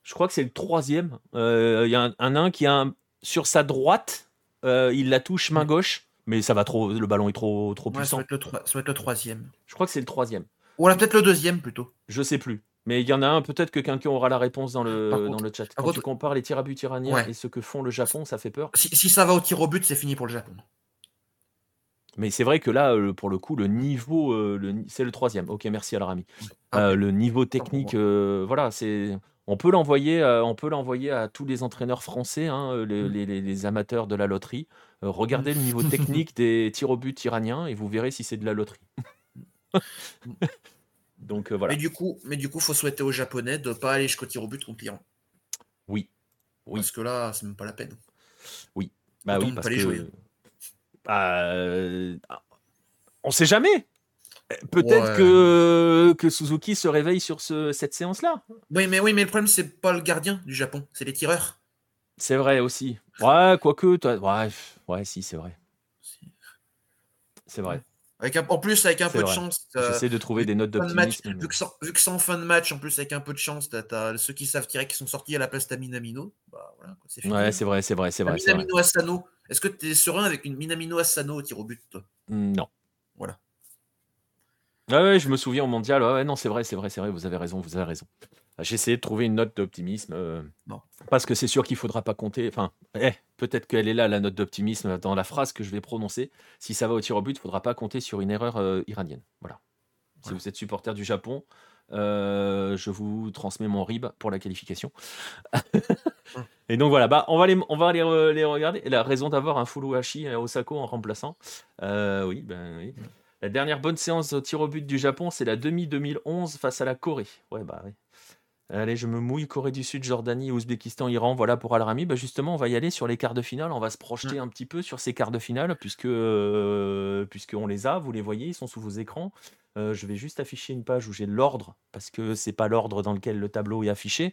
je crois que c'est le troisième. Il y a un, un qui a sur sa droite. il la touche main mm. gauche, mais ça va trop. Le ballon est trop trop puissant. Ça va, être le troisième. Je crois que c'est le troisième. Ou alors peut-être le deuxième plutôt. Je sais plus. Mais il y en a un, peut-être que quelqu'un aura la réponse dans le, dans le chat. Quand tu compares les tirs à but iraniens et ce que font le Japon, ça fait peur. Si, ça va au tir au but, c'est fini pour le Japon. Mais c'est vrai que là, euh, pour le coup, le niveau, euh, c'est le troisième. Ok, merci à ah, euh, le niveau technique, voilà, c'est. On peut l'envoyer, on peut l'envoyer à tous les entraîneurs français, hein, mm. les, les, amateurs de la loterie. regardez le niveau [LAUGHS] technique des tirs au but iraniens et vous verrez si c'est de la loterie. Donc euh, voilà. Mais du coup, mais du coup, faut souhaiter aux Japonais de pas aller jusqu'au tir au but contre l'Iran. Oui. oui. Parce que là, c'est même pas la peine. Oui. Bah oui, parce que. Bah, on sait jamais. Peut-être que, que Suzuki se réveille sur ce, cette séance-là. Oui, mais oui, mais le problème c'est pas le gardien du Japon, c'est les tireurs. C'est vrai aussi. Ouais, quoique, toi, ouais, ouais, si, c'est vrai. C'est vrai en plus, avec un peu de chance. J'essaie de trouver des notes d'optimisme. Vu que c'est en fin de match, en plus, avec un peu de chance, t'as ceux qui savent tirer qui sont sortis à la place de Minamino. Bah, voilà, c'est Ouais, c'est vrai, c'est vrai, c'est vrai. Minamino Asano. Est-ce que tu es serein avec une Minamino Asano au tir au but Non. Voilà. ouais, je me souviens au mondial. Ouais, non, c'est vrai, c'est vrai, c'est vrai. Vous avez raison, vous avez raison. J'ai essayé de trouver une note d'optimisme. Euh, parce que c'est sûr qu'il ne faudra pas compter. Enfin, eh, peut-être qu'elle est là, la note d'optimisme, dans la phrase que je vais prononcer. Si ça va au tir au but, il ne faudra pas compter sur une erreur euh, iranienne. Voilà. Si vous êtes supporter du Japon, euh, je vous transmets mon RIB pour la qualification. [LAUGHS] Et donc voilà, bah, on va, les, on va les, regarder. Et la raison d'avoir un Furuhashi à Osako en remplaçant. oui, ben oui. La dernière bonne séance au tir au but du Japon, c'est la demi 2011 face à la Corée. Ouais, bah oui. Allez, je me mouille. Corée du Sud, Jordanie, Ouzbékistan, Iran. Voilà pour Al-Rami. Bah justement, on va y aller sur les quarts de finale. On va se projeter un petit peu sur ces quarts de finale, puisque euh, puisqu'on les a. Vous les voyez, ils sont sous vos écrans. Euh, je vais juste afficher une page où j'ai l'ordre, parce que c'est pas l'ordre dans lequel le tableau est affiché.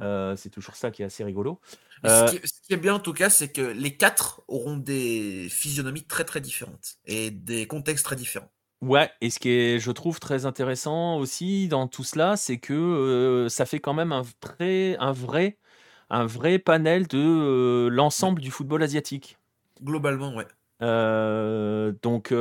Euh, c'est toujours ça qui est assez rigolo. Ce qui, ce, qui, est bien en tout cas, c'est que les quatre auront des physionomies très très différentes et des contextes très différents. Ouais, et ce qui est, je trouve, très intéressant aussi dans tout cela, c'est que ça fait quand même un vrai, un vrai, un vrai panel de l'ensemble du football asiatique. Globalement, ouais. donc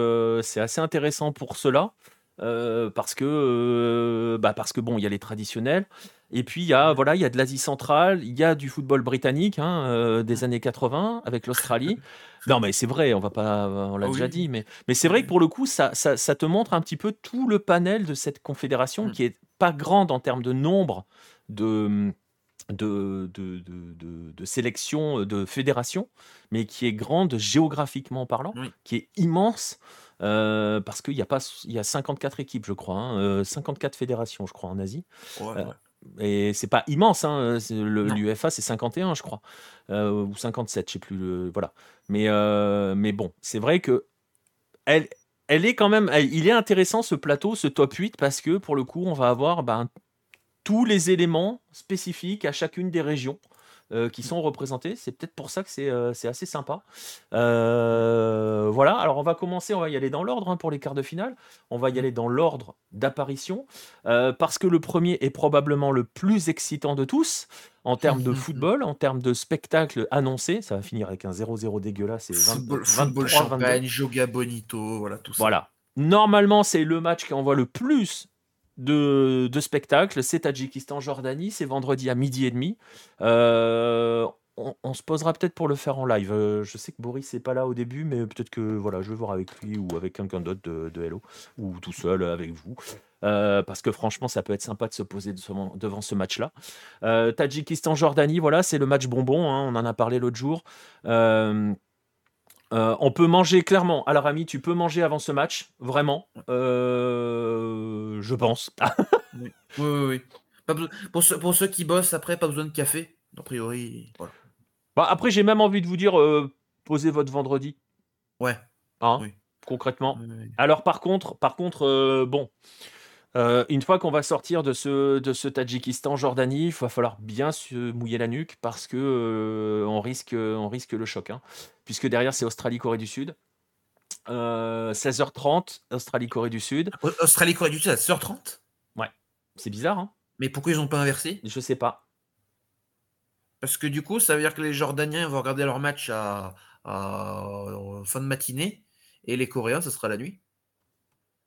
c'est assez intéressant pour cela. parce que bah parce que bon il y a les traditionnels et puis il y a voilà il y a de l'Asie centrale il y a du football britannique hein, des années 80 avec l'Australie [LAUGHS] non, mais c'est vrai, on va pas, on l'a ah déjà dit, mais, mais c'est vrai que pour le coup, ça, ça, ça, te montre un petit peu tout le panel de cette confédération mmh. qui est pas grande en termes de nombre de, de, de, de, de sélections, de fédérations, mais qui est grande géographiquement parlant, qui est immense. Euh, parce qu'il y a pas, y a 54 équipes, je crois, hein, 54 euh, fédérations, je crois, en Asie. Ouais, euh, et c'est pas immense, hein, l'UFA c'est 51 je crois, euh, ou 57, je sais plus, voilà. Mais, euh, mais bon, c'est vrai que elle, elle est quand même, il est intéressant ce plateau, ce top 8, parce que pour le coup, on va avoir ben, tous les éléments spécifiques à chacune des régions. Euh, qui sont représentés. C'est peut-être pour ça que c'est euh, assez sympa. Euh, voilà, alors on va commencer, on va y aller dans l'ordre hein, pour les quarts de finale. On va y aller dans l'ordre d'apparition, parce que le premier est probablement le plus excitant de tous en termes de [LAUGHS] football, en termes de spectacle annoncé. Ça va finir avec un 0-0 dégueulasse. football, 23, champagne, Joga Bonito, voilà tout ça. Voilà. Normalement, c'est le match qui envoie le plus de, spectacles. C'est Tadjikistan-Jordanie, c'est vendredi à midi et demi. Euh, on, se posera peut-être pour le faire en live. Euh, je sais que Boris n'est pas là au début, mais peut-être que voilà, je vais voir avec lui ou avec quelqu'un d'autre de, Hello, ou tout seul avec vous. Euh, parce que franchement, ça peut être sympa de se poser devant ce match-là. Tadjikistan-Jordanie, voilà, c'est le match bonbon, hein, on en a parlé l'autre jour. On peut manger clairement. Alors, ami, tu peux manger avant ce match, vraiment. je pense. [LAUGHS] oui, oui, oui. pour, ceux, pour ceux qui bossent après, pas besoin de café. A priori, voilà. Bah, après, j'ai même envie de vous dire, euh, posez votre vendredi. Ouais. Hein, concrètement. Alors, par contre, par contre euh, bon, euh, une fois qu'on va sortir de ce, de ce Tadjikistan-Jordanie, il va falloir bien se mouiller la nuque parce que on, risque, on risque le choc. Hein. puisque derrière, c'est Australie-Corée du Sud. 16h30, Australie-Corée du Sud. Australie-Corée du Sud à 16h30 Ouais. C'est bizarre, hein Mais pourquoi ils n'ont pas inversé? Je sais pas. Parce que du coup, ça veut dire que les Jordaniens vont regarder leur match à, fin de matinée et les Coréens, ce sera la nuit.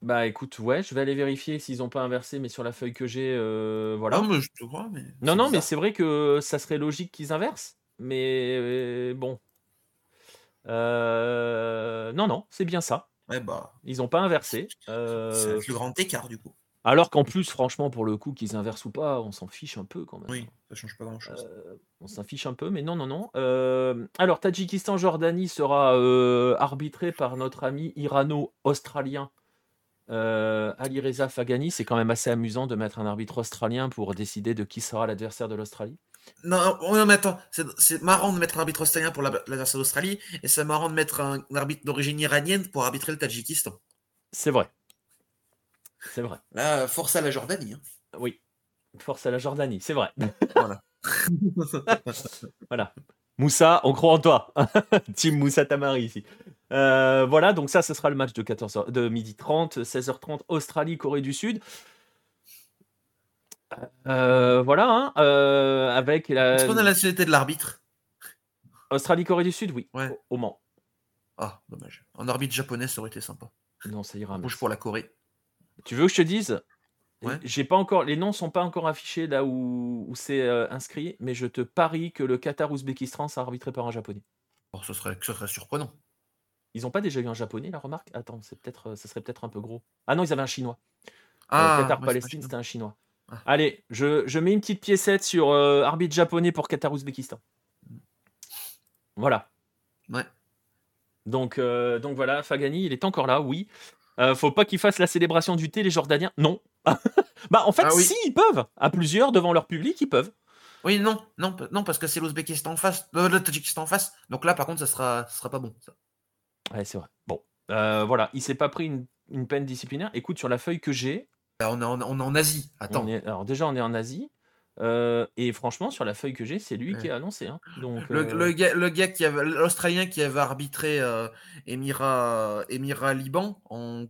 Bah écoute, ouais, je vais aller vérifier s'ils n'ont pas inversé, mais sur la feuille que j'ai, euh, voilà. mais je te crois, mais. Non, non, mais c'est vrai que ça serait logique qu'ils inversent, mais euh, bon. Euh, non, non, c'est bien ça. Ouais, bah. Ils n'ont pas inversé. C'est le plus grand écart du coup. Alors qu'en plus, franchement, pour le coup, qu'ils inversent ou pas, on s'en fiche un peu quand même. Oui, ça change pas grand-chose. Euh, on s'en fiche un peu, mais non, non, non. Alors, Tadjikistan-Jordanie sera arbitré par notre ami irano-australien Ali Reza Fagani. C'est quand même assez amusant de mettre un arbitre australien pour décider de qui sera l'adversaire de l'Australie. Non, non, mais attends, c'est marrant de mettre un arbitre australien pour l'adversaire d'Australie, et c'est marrant de mettre un arbitre d'origine iranienne pour arbitrer le Tadjikistan. C'est vrai. C'est vrai. Là, force à la Jordanie. Hein. Oui, force à la Jordanie, c'est vrai. [LAUGHS] Voilà. voilà. Moussa, on croit en toi. [LAUGHS] Team Moussa Tamari ici. Euh, voilà, donc ça, ce sera le match de, 14h, de midi 30, 16h30, Australie, Corée du Sud. Euh, voilà, hein, euh, avec la. Est-ce qu'on a la nationalité de l'arbitre? Australie, Corée du Sud, oui. Ouais. Au, Mans. Ah, dommage. En arbitre japonais, ça aurait été sympa. Non, ça ira. Bouge pour la Corée. Tu veux que je te dise? J'ai pas encore, les noms sont pas encore affichés là où, c'est inscrit, mais je te parie que le Qatar-Ouzbékistan sera arbitré par un japonais. Oh, ce, serait, ce serait surprenant. Ils ont pas déjà eu un japonais, la remarque? Attends, c'est peut-être, euh, ça serait peut-être un peu gros. Ah non, ils avaient un chinois. Euh, ah, Qatar-Palestine, c'était un chinois. Ah. Allez, je, mets une petite piécette sur arbitre japonais pour Qatar-Ouzbékistan. Voilà. Ouais. Donc, donc voilà, Fagani, il est encore là, oui. Euh, faut pas qu'ils fassent la célébration du thé, les Jordaniens. Non. [LAUGHS] bah, en fait, ah si, ils peuvent. À plusieurs, devant leur public, ils peuvent. Oui, non, non, non, parce que c'est l'Ouzbékistan en face, euh, le Tadjikistan en face. Donc là, par contre, ça sera, ça sera pas bon. Ça. Ouais, c'est vrai. Bon, euh, voilà, il s'est pas pris une, peine disciplinaire. Écoute, sur la feuille que j'ai. Bah, on, est en, on est en Asie. Attends. alors déjà, on est en Asie. Euh, et franchement, sur la feuille que j'ai, c'est lui qui a annoncé. Hein. Donc, le, euh, gars, le gars qui avait, l'Australien qui avait arbitré euh, Émirat, Liban en,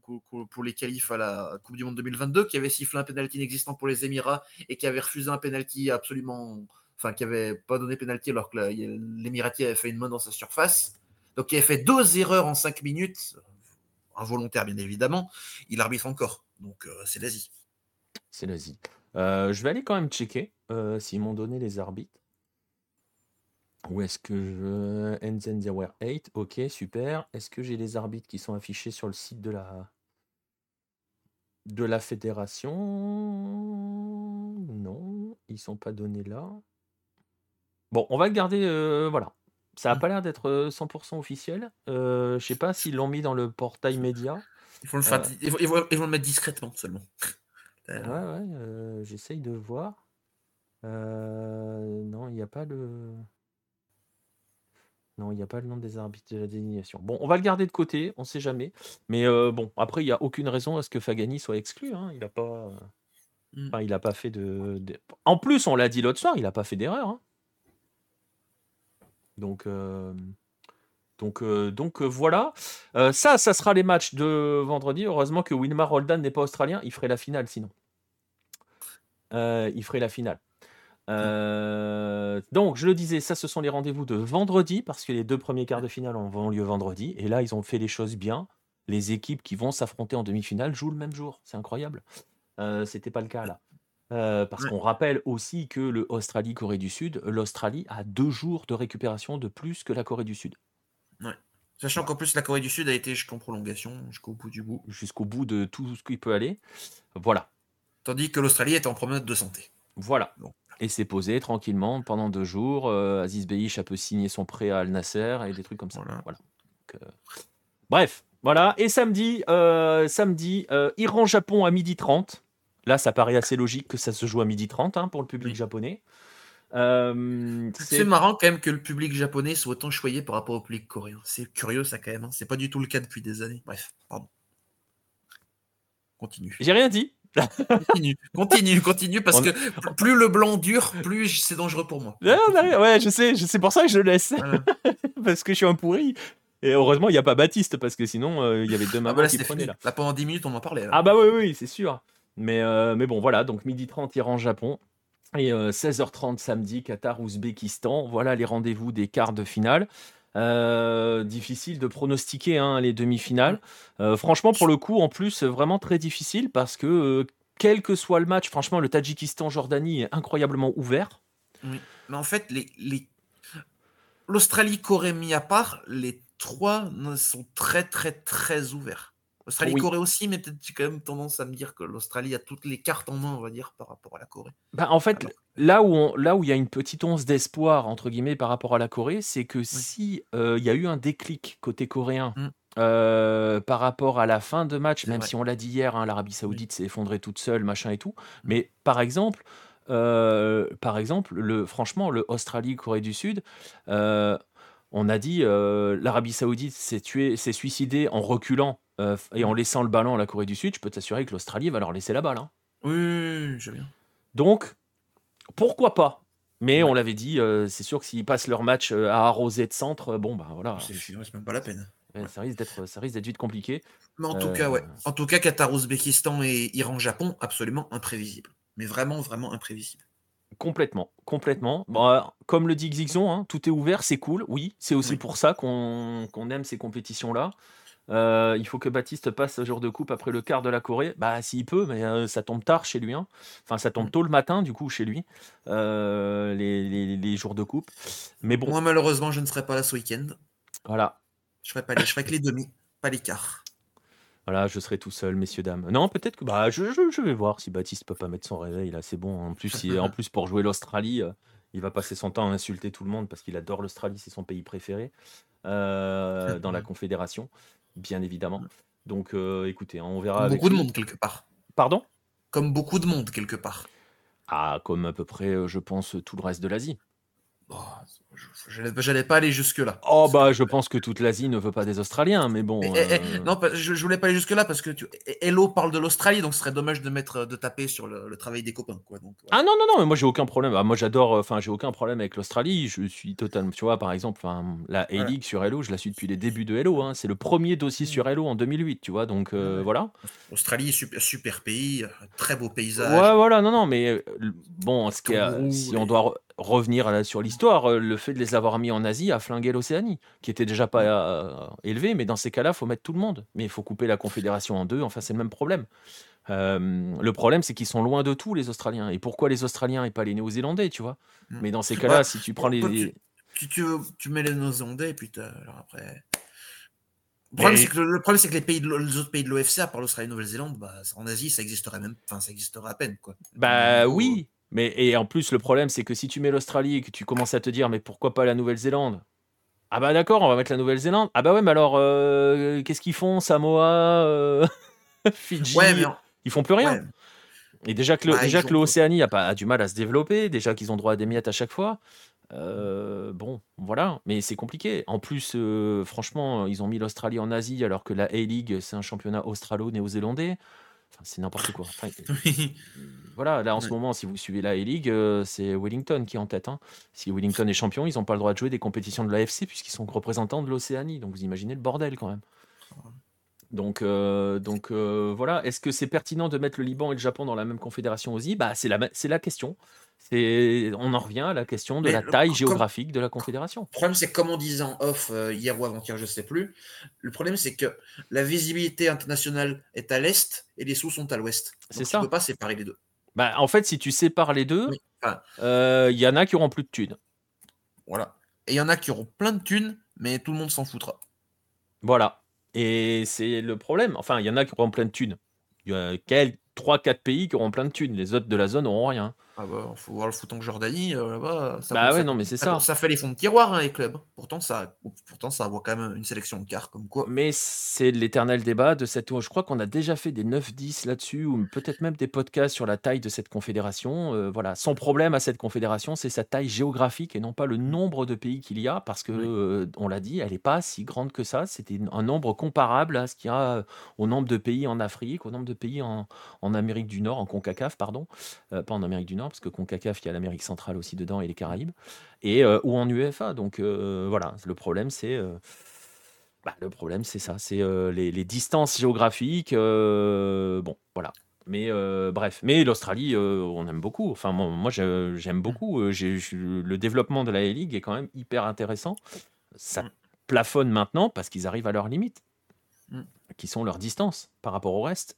pour les qualifs à la Coupe du Monde 2022, qui avait sifflé un penalty inexistant pour les Émirats et qui avait refusé un penalty absolument, enfin qui avait pas donné penalty alors que l'Émirati avait fait une main dans sa surface. Donc il avait fait deux erreurs en cinq minutes, involontaires bien évidemment. Il arbitre encore. Donc c'est l'Asie. C'est l'Asie. Euh, je vais aller quand même checker euh, s'ils m'ont donné les arbitres. Où est-ce que je. Enzen 8, ok, super. Est-ce que j'ai les arbitres qui sont affichés sur le site de la. de la fédération? Non, ils sont pas donnés là. Bon, on va le garder. Euh, voilà. Ça a pas l'air d'être 100% officiel. je sais pas s'ils l'ont mis dans le portail média. Ils vont le, ils vont le mettre discrètement seulement. [LAUGHS] Ouais, ouais, j'essaye de voir. non, il n'y a pas le non, il n'y a pas le nom des arbitres de la désignation. Bon, on va le garder de côté, on sait jamais. Mais bon, après, il n'y a aucune raison à ce que Fagani soit exclu, hein. Il a pas mmh. il a pas fait de en plus, on l'a dit l'autre soir, il a pas fait d'erreur, hein. Donc donc, euh, donc euh, voilà. Euh, ça, ça sera les matchs de vendredi. Heureusement que Wilmar Roldan n'est pas australien. Il ferait la finale sinon. il ferait la finale. donc, je le disais, ça, ce sont les rendez-vous de vendredi, parce que les deux premiers quarts de finale ont lieu vendredi. Et là, ils ont fait les choses bien. Les équipes qui vont s'affronter en demi-finale jouent le même jour. C'est incroyable. C'était pas le cas là. Euh, parce qu'on rappelle aussi que le Australie-Corée du Sud, l'Australie a deux jours de récupération de plus que la Corée du Sud. Ouais. Sachant qu'en plus, la Corée du Sud a été jusqu'en prolongation, jusqu'au bout du bout. Jusqu'au bout de tout ce qui peut aller. Voilà. Tandis que l'Australie est en promenade de santé. Voilà. Et s'est posé tranquillement pendant deux jours. Euh, Aziz Beich a peu signé son prêt à Al Nasser et des trucs comme ça. Voilà. Euh, bref, voilà. Et samedi, samedi Iran-Japon à midi 30. Là, ça paraît assez logique que ça se joue à midi 30 hein, pour le public japonais. c'est marrant quand même que le public japonais soit autant choyé par rapport au public coréen. C'est curieux ça quand même. Hein. C'est pas du tout le cas depuis des années. Bref, pardon. Continue. J'ai rien dit continue, continue, continue, parce que plus le blanc dure, plus c'est dangereux pour moi. ouais, je sais, c'est pour ça que je le laisse. [LAUGHS] parce que je suis un pourri. Et heureusement, il n'y a pas Baptiste, parce que sinon, euh, il y avait deux mamans ah bah qui prenaient là. là. Pendant 10 minutes, on en parlait. Ah bah oui, oui, c'est sûr. Mais, euh, mais bon, voilà, donc midi 30, Iran-Japon. Et 16h30 euh, samedi, Qatar-Ouzbékistan. Voilà les rendez-vous des quarts de finale. difficile de pronostiquer hein, les demi-finales. franchement, pour le coup, en plus, vraiment très difficile parce que quel que soit le match, franchement, le Tadjikistan-Jordanie est incroyablement ouvert. Oui. Mais en fait, les, les... l'Australie-Corée mis à part, les trois sont très, très, très ouverts. L'Australie-Corée aussi, mais peut-être j'ai quand même tendance à me dire que l'Australie a toutes les cartes en main, on va dire, par rapport à la Corée. Bah, en fait, là où là où il y a une petite once d'espoir entre guillemets par rapport à la Corée, c'est que si euh, il y a eu un déclic côté coréen mmh. Euh, par rapport à la fin de match, même si on l'a dit hier, hein, l'Arabie Saoudite s'est effondrée toute seule, machin et tout. Mmh. Mais par exemple, euh, par exemple, le, franchement, le Australie-Corée du Sud, euh, on a dit l'Arabie Saoudite s'est tuée, s'est suicidée en reculant et en laissant le ballon à la Corée du Sud. Je peux t'assurer que l'Australie va leur laisser la balle. Hein. Oui, je viens. Donc, pourquoi pas? Mais on l'avait dit, c'est sûr que s'ils passent leur match à arroser de centre, bon bah voilà. C'est même pas la peine ça risque d'être, ça risque d'être vite compliqué. Mais en tout cas, ouais. Euh, en tout cas, Qatar, Ouzbékistan et Iran-Japon, absolument imprévisible. Mais vraiment, vraiment imprévisible. Complètement, complètement. Comme le dit Xixon, hein, tout est ouvert, c'est cool. Oui, c'est aussi pour ça qu'on aime ces compétitions-là. Euh, il faut que Baptiste passe ce jour de coupe après le quart de la Corée. Bah, s'il peut, mais euh, ça tombe tard chez lui. Hein. Enfin, ça tombe mm. tôt le matin, du coup, chez lui, les, les, les, jours de coupe. Mais bon. Moi, malheureusement, je ne serai pas là ce week-end. Voilà. Je pas les, je ferai que les demi, pas les quarts. Voilà, je serai tout seul, messieurs dames. Non, peut-être que bah je, je, vais voir si Baptiste peut pas mettre son réveil là, c'est bon. En plus, en [LAUGHS] plus pour jouer l'Australie, euh, il va passer son temps à insulter tout le monde parce qu'il adore l'Australie, c'est son pays préféré euh, dans la Confédération, bien évidemment. Donc, euh, écoutez, on verra. Comme beaucoup de monde quelque part. Pardon? Comme beaucoup de monde quelque part. Ah, comme à peu près, je pense, tout le reste de l'Asie. Oh, je n'allais pas aller jusque-là. Oh, bah, je pense que toute l'Asie ne veut pas des Australiens, mais bon. Eh, eh, euh, non, je, je voulais pas aller jusque-là parce que tu... Hello parle de l'Australie, donc ce serait dommage de mettre de taper sur le, travail des copains. Quoi, donc, Ah non, non, non, mais moi j'ai aucun problème. Ah, moi j'adore, euh, enfin, j'ai aucun problème avec l'Australie. Je suis totalement. Tu vois, par exemple, la A-League sur Hello, je la suis depuis les débuts de Hello. Hein. C'est le premier dossier sur Hello en 2008, tu vois, donc euh, voilà. Australie, super, super pays, très beau paysage. Ouais, voilà, non, non, mais bon, ce si on doit revenir sur l'histoire, le fait de les avoir mis en Asie a flingué l'Océanie, qui était déjà pas euh, élevé, mais dans ces cas-là, il faut mettre tout le monde. Mais il faut couper la Confédération en deux, enfin c'est le même problème. Euh, le problème, c'est qu'ils sont loin de tout, les Australiens. Et pourquoi les Australiens et pas les Néo-Zélandais, tu vois? Mm. Mais dans ces cas-là, si tu prends les... Tu, tu, mets les Néo-Zélandais, et puis alors après... Le problème, c'est que, les, pays les autres pays de l'OFC, à part l'Australie et la Nouvelle-Zélande, bah, en Asie, ça existerait même, enfin, ça existerait à peine, quoi. Bah oui, mais et en plus, le problème, c'est que si tu mets l'Australie et que tu commences à te dire, mais pourquoi pas la Nouvelle-Zélande? Ah bah d'accord, on va mettre la Nouvelle-Zélande. Ah bah ouais, mais alors, euh, qu'est-ce qu'ils font Samoa, euh, [LAUGHS] Fidji? Ils font plus rien. Et déjà que, bah, déjà que l'Océanie a, pas, a du mal à se développer, déjà qu'ils ont droit à des miettes à chaque fois. Euh, bon, voilà, mais c'est compliqué. En plus, franchement, ils ont mis l'Australie en Asie alors que la A-League, c'est un championnat australo-néo-zélandais c'est n'importe quoi. [LAUGHS] voilà, là en ce moment, si vous suivez la A-League, euh, c'est Wellington qui est en tête. Hein. Si Wellington est champion, ils n'ont pas le droit de jouer des compétitions de l'AFC puisqu'ils sont représentants de l'Océanie. Donc vous imaginez le bordel quand même. Donc, euh, donc euh, voilà, est-ce que c'est pertinent de mettre le Liban et le Japon dans la même confédération aussi? Bah, C'est la, la question. On en revient à la question de la taille géographique de la confédération. Le problème, c'est comme on disait en off euh, hier ou avant-hier, je ne sais plus. Le problème, c'est que la visibilité internationale est à l'est et les sous sont à l'ouest. C'est ça. On ne peut pas séparer les deux. Bah, en fait, si tu sépares les deux, enfin, il y en a qui auront plus de thunes. voilà. Et il y en a qui auront plein de thunes, mais tout le monde s'en foutra. Voilà. Et c'est le problème. Enfin, il y en a qui auront plein de thunes. Il y a quel- 3-4 pays qui auront plein de thunes. Les autres de la zone auront rien. Ah bah, faut voir le foot en Jordanie, euh, là-bas. Ça, Bah ça- ouais, non, mais c'est ça. Ça fait les fonds de tiroir, hein, les clubs. Pourtant, ça, pourtant, ça voit quand même une sélection de quarts, comme quoi. Mais c'est l'éternel débat de cette. Je crois qu'on a déjà fait des 9-10 là-dessus, ou peut-être même des podcasts sur la taille de cette confédération. Euh, voilà, son problème à cette confédération, c'est sa taille géographique et non pas le nombre de pays qu'il y a, parce que, Oui. euh, on l'a dit, elle n'est pas si grande que ça. C'était un nombre comparable à ce qu'il y a euh, au nombre de pays en Afrique, au nombre de pays en, en Amérique du Nord, en CONCACAF, pardon. Pas en Amérique du Nord, parce que CONCACAF, il y a l'Amérique centrale aussi dedans et les Caraïbes, et, euh, ou en UEFA. Donc euh, voilà, le problème, c'est. euh, bah, le problème, c'est ça, c'est les, les distances géographiques. bon, voilà. Mais euh, bref, mais l'Australie, euh, on aime beaucoup. Enfin, moi, moi, j'aime beaucoup. Le développement de la A-League est quand même hyper intéressant. Ça Mm. plafonne maintenant parce qu'ils arrivent à leurs limites, Mm. qui sont leurs distances par rapport au reste.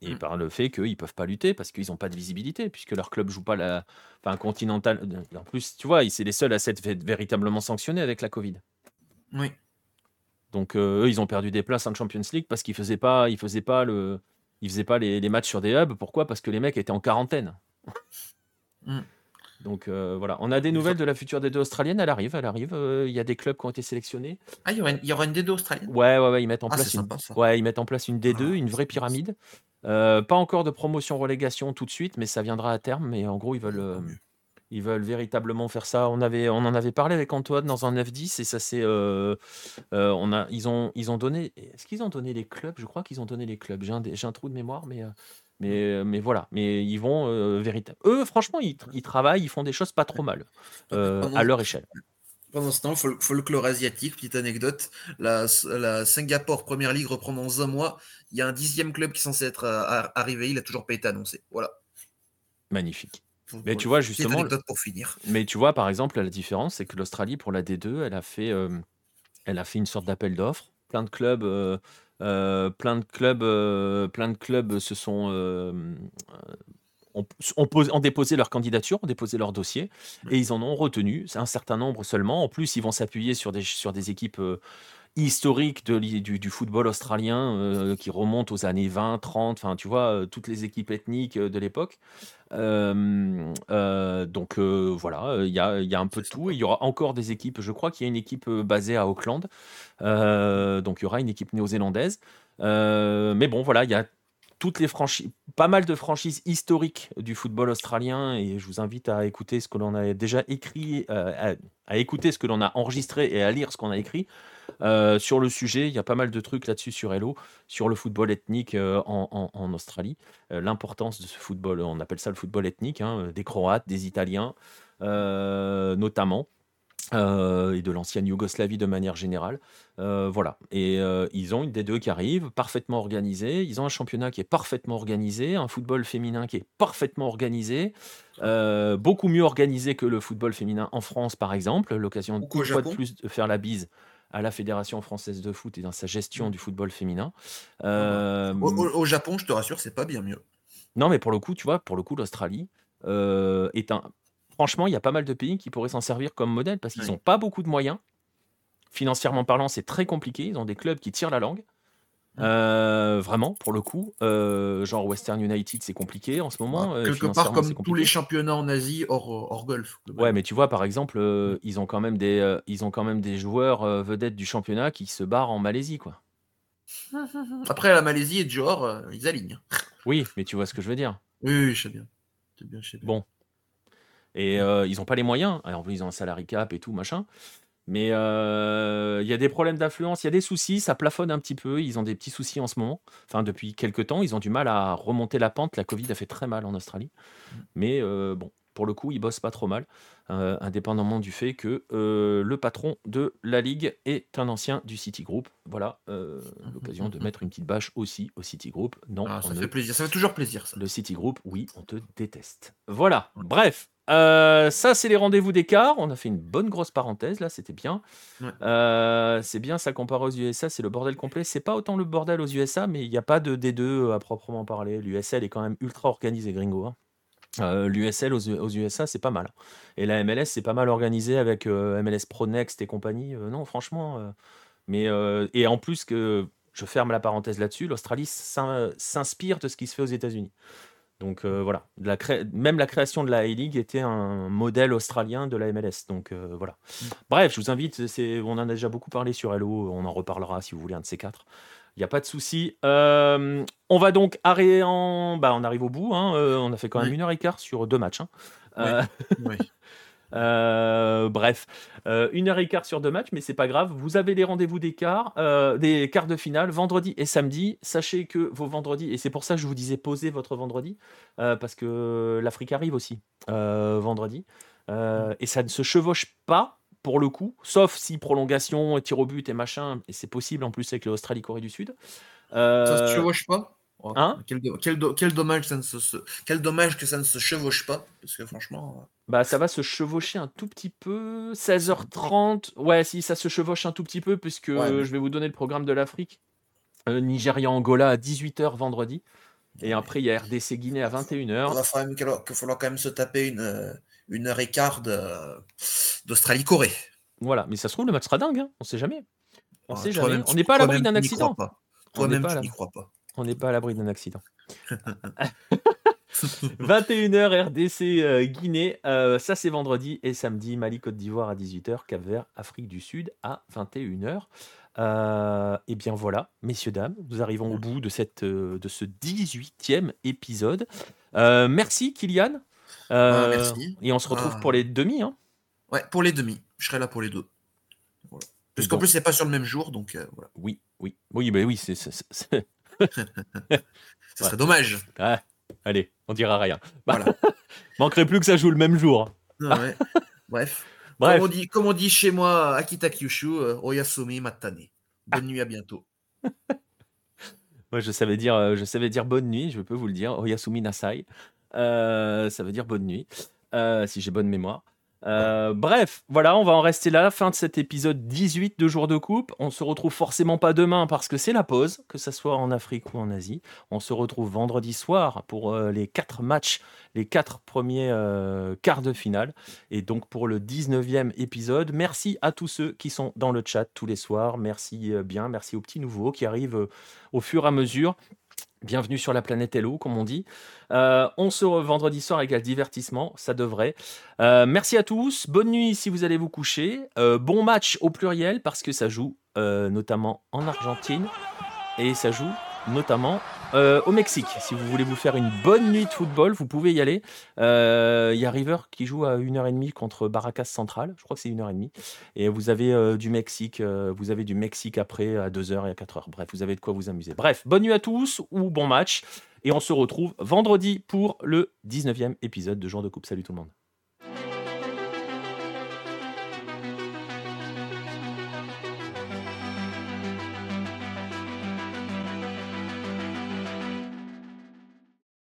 Et Mm. par le fait qu'ils ne peuvent pas lutter parce qu'ils n'ont pas de visibilité, puisque leur club joue pas la. Enfin, continental. En plus, tu vois, c'est les seuls à s'être véritablement sanctionnés avec la Covid. Oui. Donc euh, eux, ils ont perdu des places en Champions League parce qu'ils faisaient pas, ils faisaient pas le, ils faisaient pas les, les matchs sur des hubs. Pourquoi? Parce que les mecs étaient en quarantaine. Mm. Donc euh, voilà, on a des nouvelles de la future D2 australienne? Elle arrive, elle arrive. Euh, Il y a des clubs qui ont été sélectionnés. Ah, il y aura une, il y aura une D2 australienne? Ouais, ouais, ouais, ils mettent en Ah, place une, sympa, ouais, ils mettent en place une D2, Ah, une vraie pyramide. Euh, pas encore de promotion relégation tout de suite, mais ça viendra à terme. Mais en gros, ils veulent, euh, ils veulent véritablement faire ça. On avait, on en avait parlé avec Antoine dans un 9-10 et ça c'est, euh, on a, ils ont, ils ont donné. Est-ce qu'ils ont donné les clubs? Je crois qu'ils ont donné les clubs. J'ai un, un trou de mémoire, mais, mais, mais voilà. Mais ils vont véritablement. Eux, franchement, ils, ils travaillent, ils font des choses pas trop mal Pendant- à leur échelle. Pendant ce temps, fol- folklore asiatique, petite anecdote, la, la Singapour Première Ligue reprend dans un mois. Il y a un dixième club qui est censé être euh, ar- arrivé, il a toujours pas été annoncé. Voilà. Magnifique. Mais voilà. tu vois justement, anecdote pour finir. Mais tu vois, par exemple, la différence, c'est que l'Australie, pour la D2, elle a fait, euh, elle a fait une sorte d'appel d'offres. Plein de clubs, euh, euh, plein de clubs, plein de clubs se sont ont, ont posé- ont déposé leur candidature, ont déposé leur dossier, et ils en ont retenu un certain nombre seulement. En plus, ils vont s'appuyer sur des, sur des équipes euh, historiques de, du, du football australien euh, qui remontent aux années 20, 30, enfin, tu vois, euh, toutes les équipes ethniques de l'époque. Euh, donc voilà, il y a, y a un peu de tout. Il y aura encore des équipes. Je crois qu'il y a une équipe basée à Auckland. Donc il y aura une équipe néo-zélandaise. Mais bon, voilà, il y a toutes les franchises, pas mal de franchises historiques du football australien. Et je vous invite à écouter ce que l'on a déjà écrit, euh, à, écouter ce que l'on a enregistré et à lire ce qu'on a écrit. Euh, sur le sujet, il y a pas mal de trucs là-dessus sur Hello, sur le football ethnique euh, en, Australie, l'importance de ce football, on appelle ça le football ethnique, hein, des Croates, des Italiens notamment, euh, et de l'ancienne Yougoslavie de manière générale. Euh, voilà, et euh, ils ont une des deux qui arrive, parfaitement organisée, ils ont un championnat qui est parfaitement organisé, un football féminin qui est parfaitement organisé, beaucoup mieux organisé que le football féminin en France par exemple, l'occasion une fois de plus de faire la bise à la Fédération française de foot et dans sa gestion Mm. du football féminin. Au, au- Japon, je te rassure, c'est pas bien mieux. non, mais pour le coup, tu vois, pour le coup, l'Australie est un. Franchement, il y a pas mal de pays qui pourraient s'en servir comme modèle parce qu'ils Oui. n'ont pas beaucoup de moyens. Financièrement parlant, c'est très compliqué. Ils ont des clubs qui tirent la langue. Mm. Euh, vraiment, pour le coup. Euh, genre Western United, c'est compliqué en ce moment. Euh, quelque part, comme tous les championnats en Asie hors, hors golf. Ouais, mais tu vois, par exemple, euh, Mm. ils ont quand même des, ils ont quand même des joueurs vedettes du championnat qui se barrent en Malaisie, quoi. [LAUGHS] Après, la Malaisie et euh, ils alignent. Oui, mais tu vois ce que je veux dire. Oui, oui, je sais bien. Je sais bien, je sais bien. Bon. Et euh, ils n'ont pas les moyens. Alors, ils ont un salary cap et tout, machin. Mais euh, il y a des problèmes d'affluence, il y a des soucis, ça plafonne un petit peu. Ils ont des petits soucis en ce moment. Enfin, depuis quelques temps, ils ont du mal à remonter la pente. La Covid a fait très mal en Australie. Mais euh, bon, pour le coup, ils bossent pas trop mal, euh, indépendamment du fait que euh, le patron de la ligue est un ancien du Citigroup. Voilà, euh, [LAUGHS] l'occasion de mettre une petite bâche aussi au Citigroup. Non, Ah, ça ne- fait plaisir, ça fait toujours plaisir ça. le Citigroup, oui, on te déteste. Voilà, bref. euh, ça, c'est les rendez-vous d'écart. On a fait une bonne grosse parenthèse, là, c'était bien. Ouais. Euh, c'est bien, ça comparé aux USA, c'est le bordel complet. C'est pas autant le bordel aux USA, mais il n'y a pas de D2 à proprement parler. L'USL est quand même ultra organisé, gringo. hein. Euh, L'USL aux, aux USA, c'est pas mal. Et la MLS, c'est pas mal organisé avec euh, MLS Pro Next et compagnie. Euh, non, franchement. mais, et en plus, que je ferme la parenthèse là-dessus, l'Australie s'in- s'inspire de ce qui se fait aux États-Unis. Donc voilà, la cré- même la création de la A-League était un modèle australien de la MLS. Donc voilà. Bref, je vous invite, on en a déjà beaucoup parlé sur Hello, on en reparlera si vous voulez, un de ces quatre. Il n'y a pas de souci. Euh, on va donc arrêter en... Bah, on arrive au bout, hein, euh, on a fait quand même Oui. une heure et quart sur deux matchs. hein. Euh, Oui. [LAUGHS] bref, une heure et quart sur deux matchs, mais c'est pas grave. Vous avez les rendez-vous des quarts, des quarts de finale, vendredi et samedi. Sachez que vos vendredis, et c'est pour ça que je vous disais posez votre vendredi, parce que l'Afrique arrive aussi vendredi, et ça ne se chevauche pas pour le coup, sauf si prolongation, et tir au but et machin, et c'est possible en plus avec l'Australie-Corée du Sud. Euh, Ça se chevauche pas? Oh, hein? quel, do- quel do- quel dommage ça ne se, se- quel dommage que ça ne se chevauche pas parce que franchement Bah, ça va se chevaucher un tout petit peu. 16h30. Ouais, si, ça se chevauche un tout petit peu, puisque Ouais, mais- je vais vous donner le programme de l'Afrique. Euh, Nigeria-Angola à 18h vendredi. Et après, il y a RDC-Guinée à il 21h. faudra, quand même, qu'il qu'il faudra quand même se taper une, euh, une heure et quart de- d'Australie-Corée. Voilà, mais ça se trouve, le match sera dingue. hein. On sait jamais. On Ah, sait jamais. On n'est pas à l'abri d'un accident. Toi-même, tu n'y crois pas. On n'est pas à l'abri d'un accident. [LAUGHS] [LAUGHS] 21h RDC euh, Guinée, euh, ça c'est vendredi et samedi Mali Côte d'Ivoire à 18h, Cap Vert Afrique du Sud à 21h. Euh, et bien voilà, messieurs dames, nous arrivons au bout de cette euh, de ce 18e épisode. Merci Kylian. Euh, Ah, merci. Et on se retrouve Ah. pour les demi. Hein. Ouais, pour les demi. Je serai là pour les deux. Voilà. Parce qu'en bon. plus, c'est pas sur le même jour, donc euh, voilà. Oui, oui, oui, bah oui, c'est, [LAUGHS] Ce serait dommage. Ah, allez, on dira rien. Bah, [LAUGHS] Voilà. [LAUGHS] Manquerait plus que ça joue le même jour. Ah ouais. Bref. Bref. Comme, on dit, comme on dit chez moi, Akita Kyushu, euh, Oyasumi Matane. Bonne nuit, à bientôt. Moi, je savais dire, je savais dire bonne nuit, je peux vous le dire. Oyasumi Nasai. Euh, ça veut dire bonne nuit, euh, si j'ai bonne mémoire. Euh, bref, voilà, on va en rester là. Fin de cet épisode 18 de Jour de Coupe. On se retrouve forcément pas demain parce que c'est la pause, que ce soit en Afrique ou en Asie. On se retrouve vendredi soir pour euh, les quatre matchs, les quatre premiers euh, quarts de finale. Et donc pour le 19e épisode, merci à tous ceux qui sont dans le chat tous les soirs. Merci bien, merci aux petits nouveaux qui arrivent au fur et à mesure. Bienvenue sur la planète Hello, comme on dit. Euh, on se re- vendredi soir égale divertissement, ça devrait. Euh, merci à tous. Bonne nuit si vous allez vous coucher. Euh, bon match au pluriel parce que ça joue notamment en Argentine et ça joue notamment euh, au Mexique. Si vous voulez vous faire une bonne nuit de football, vous pouvez y aller. Euh, Il y a River qui joue à 1h30 contre Barracas Central. Je crois que c'est 1h30. Et vous avez euh, du Mexique, vous avez du Mexique après à 2h et à 4h. Bref, vous avez de quoi vous amuser. Bref, bonne nuit à tous ou bon match. Et on se retrouve vendredi pour le 19e épisode de Jour de Coupe. Salut tout le monde.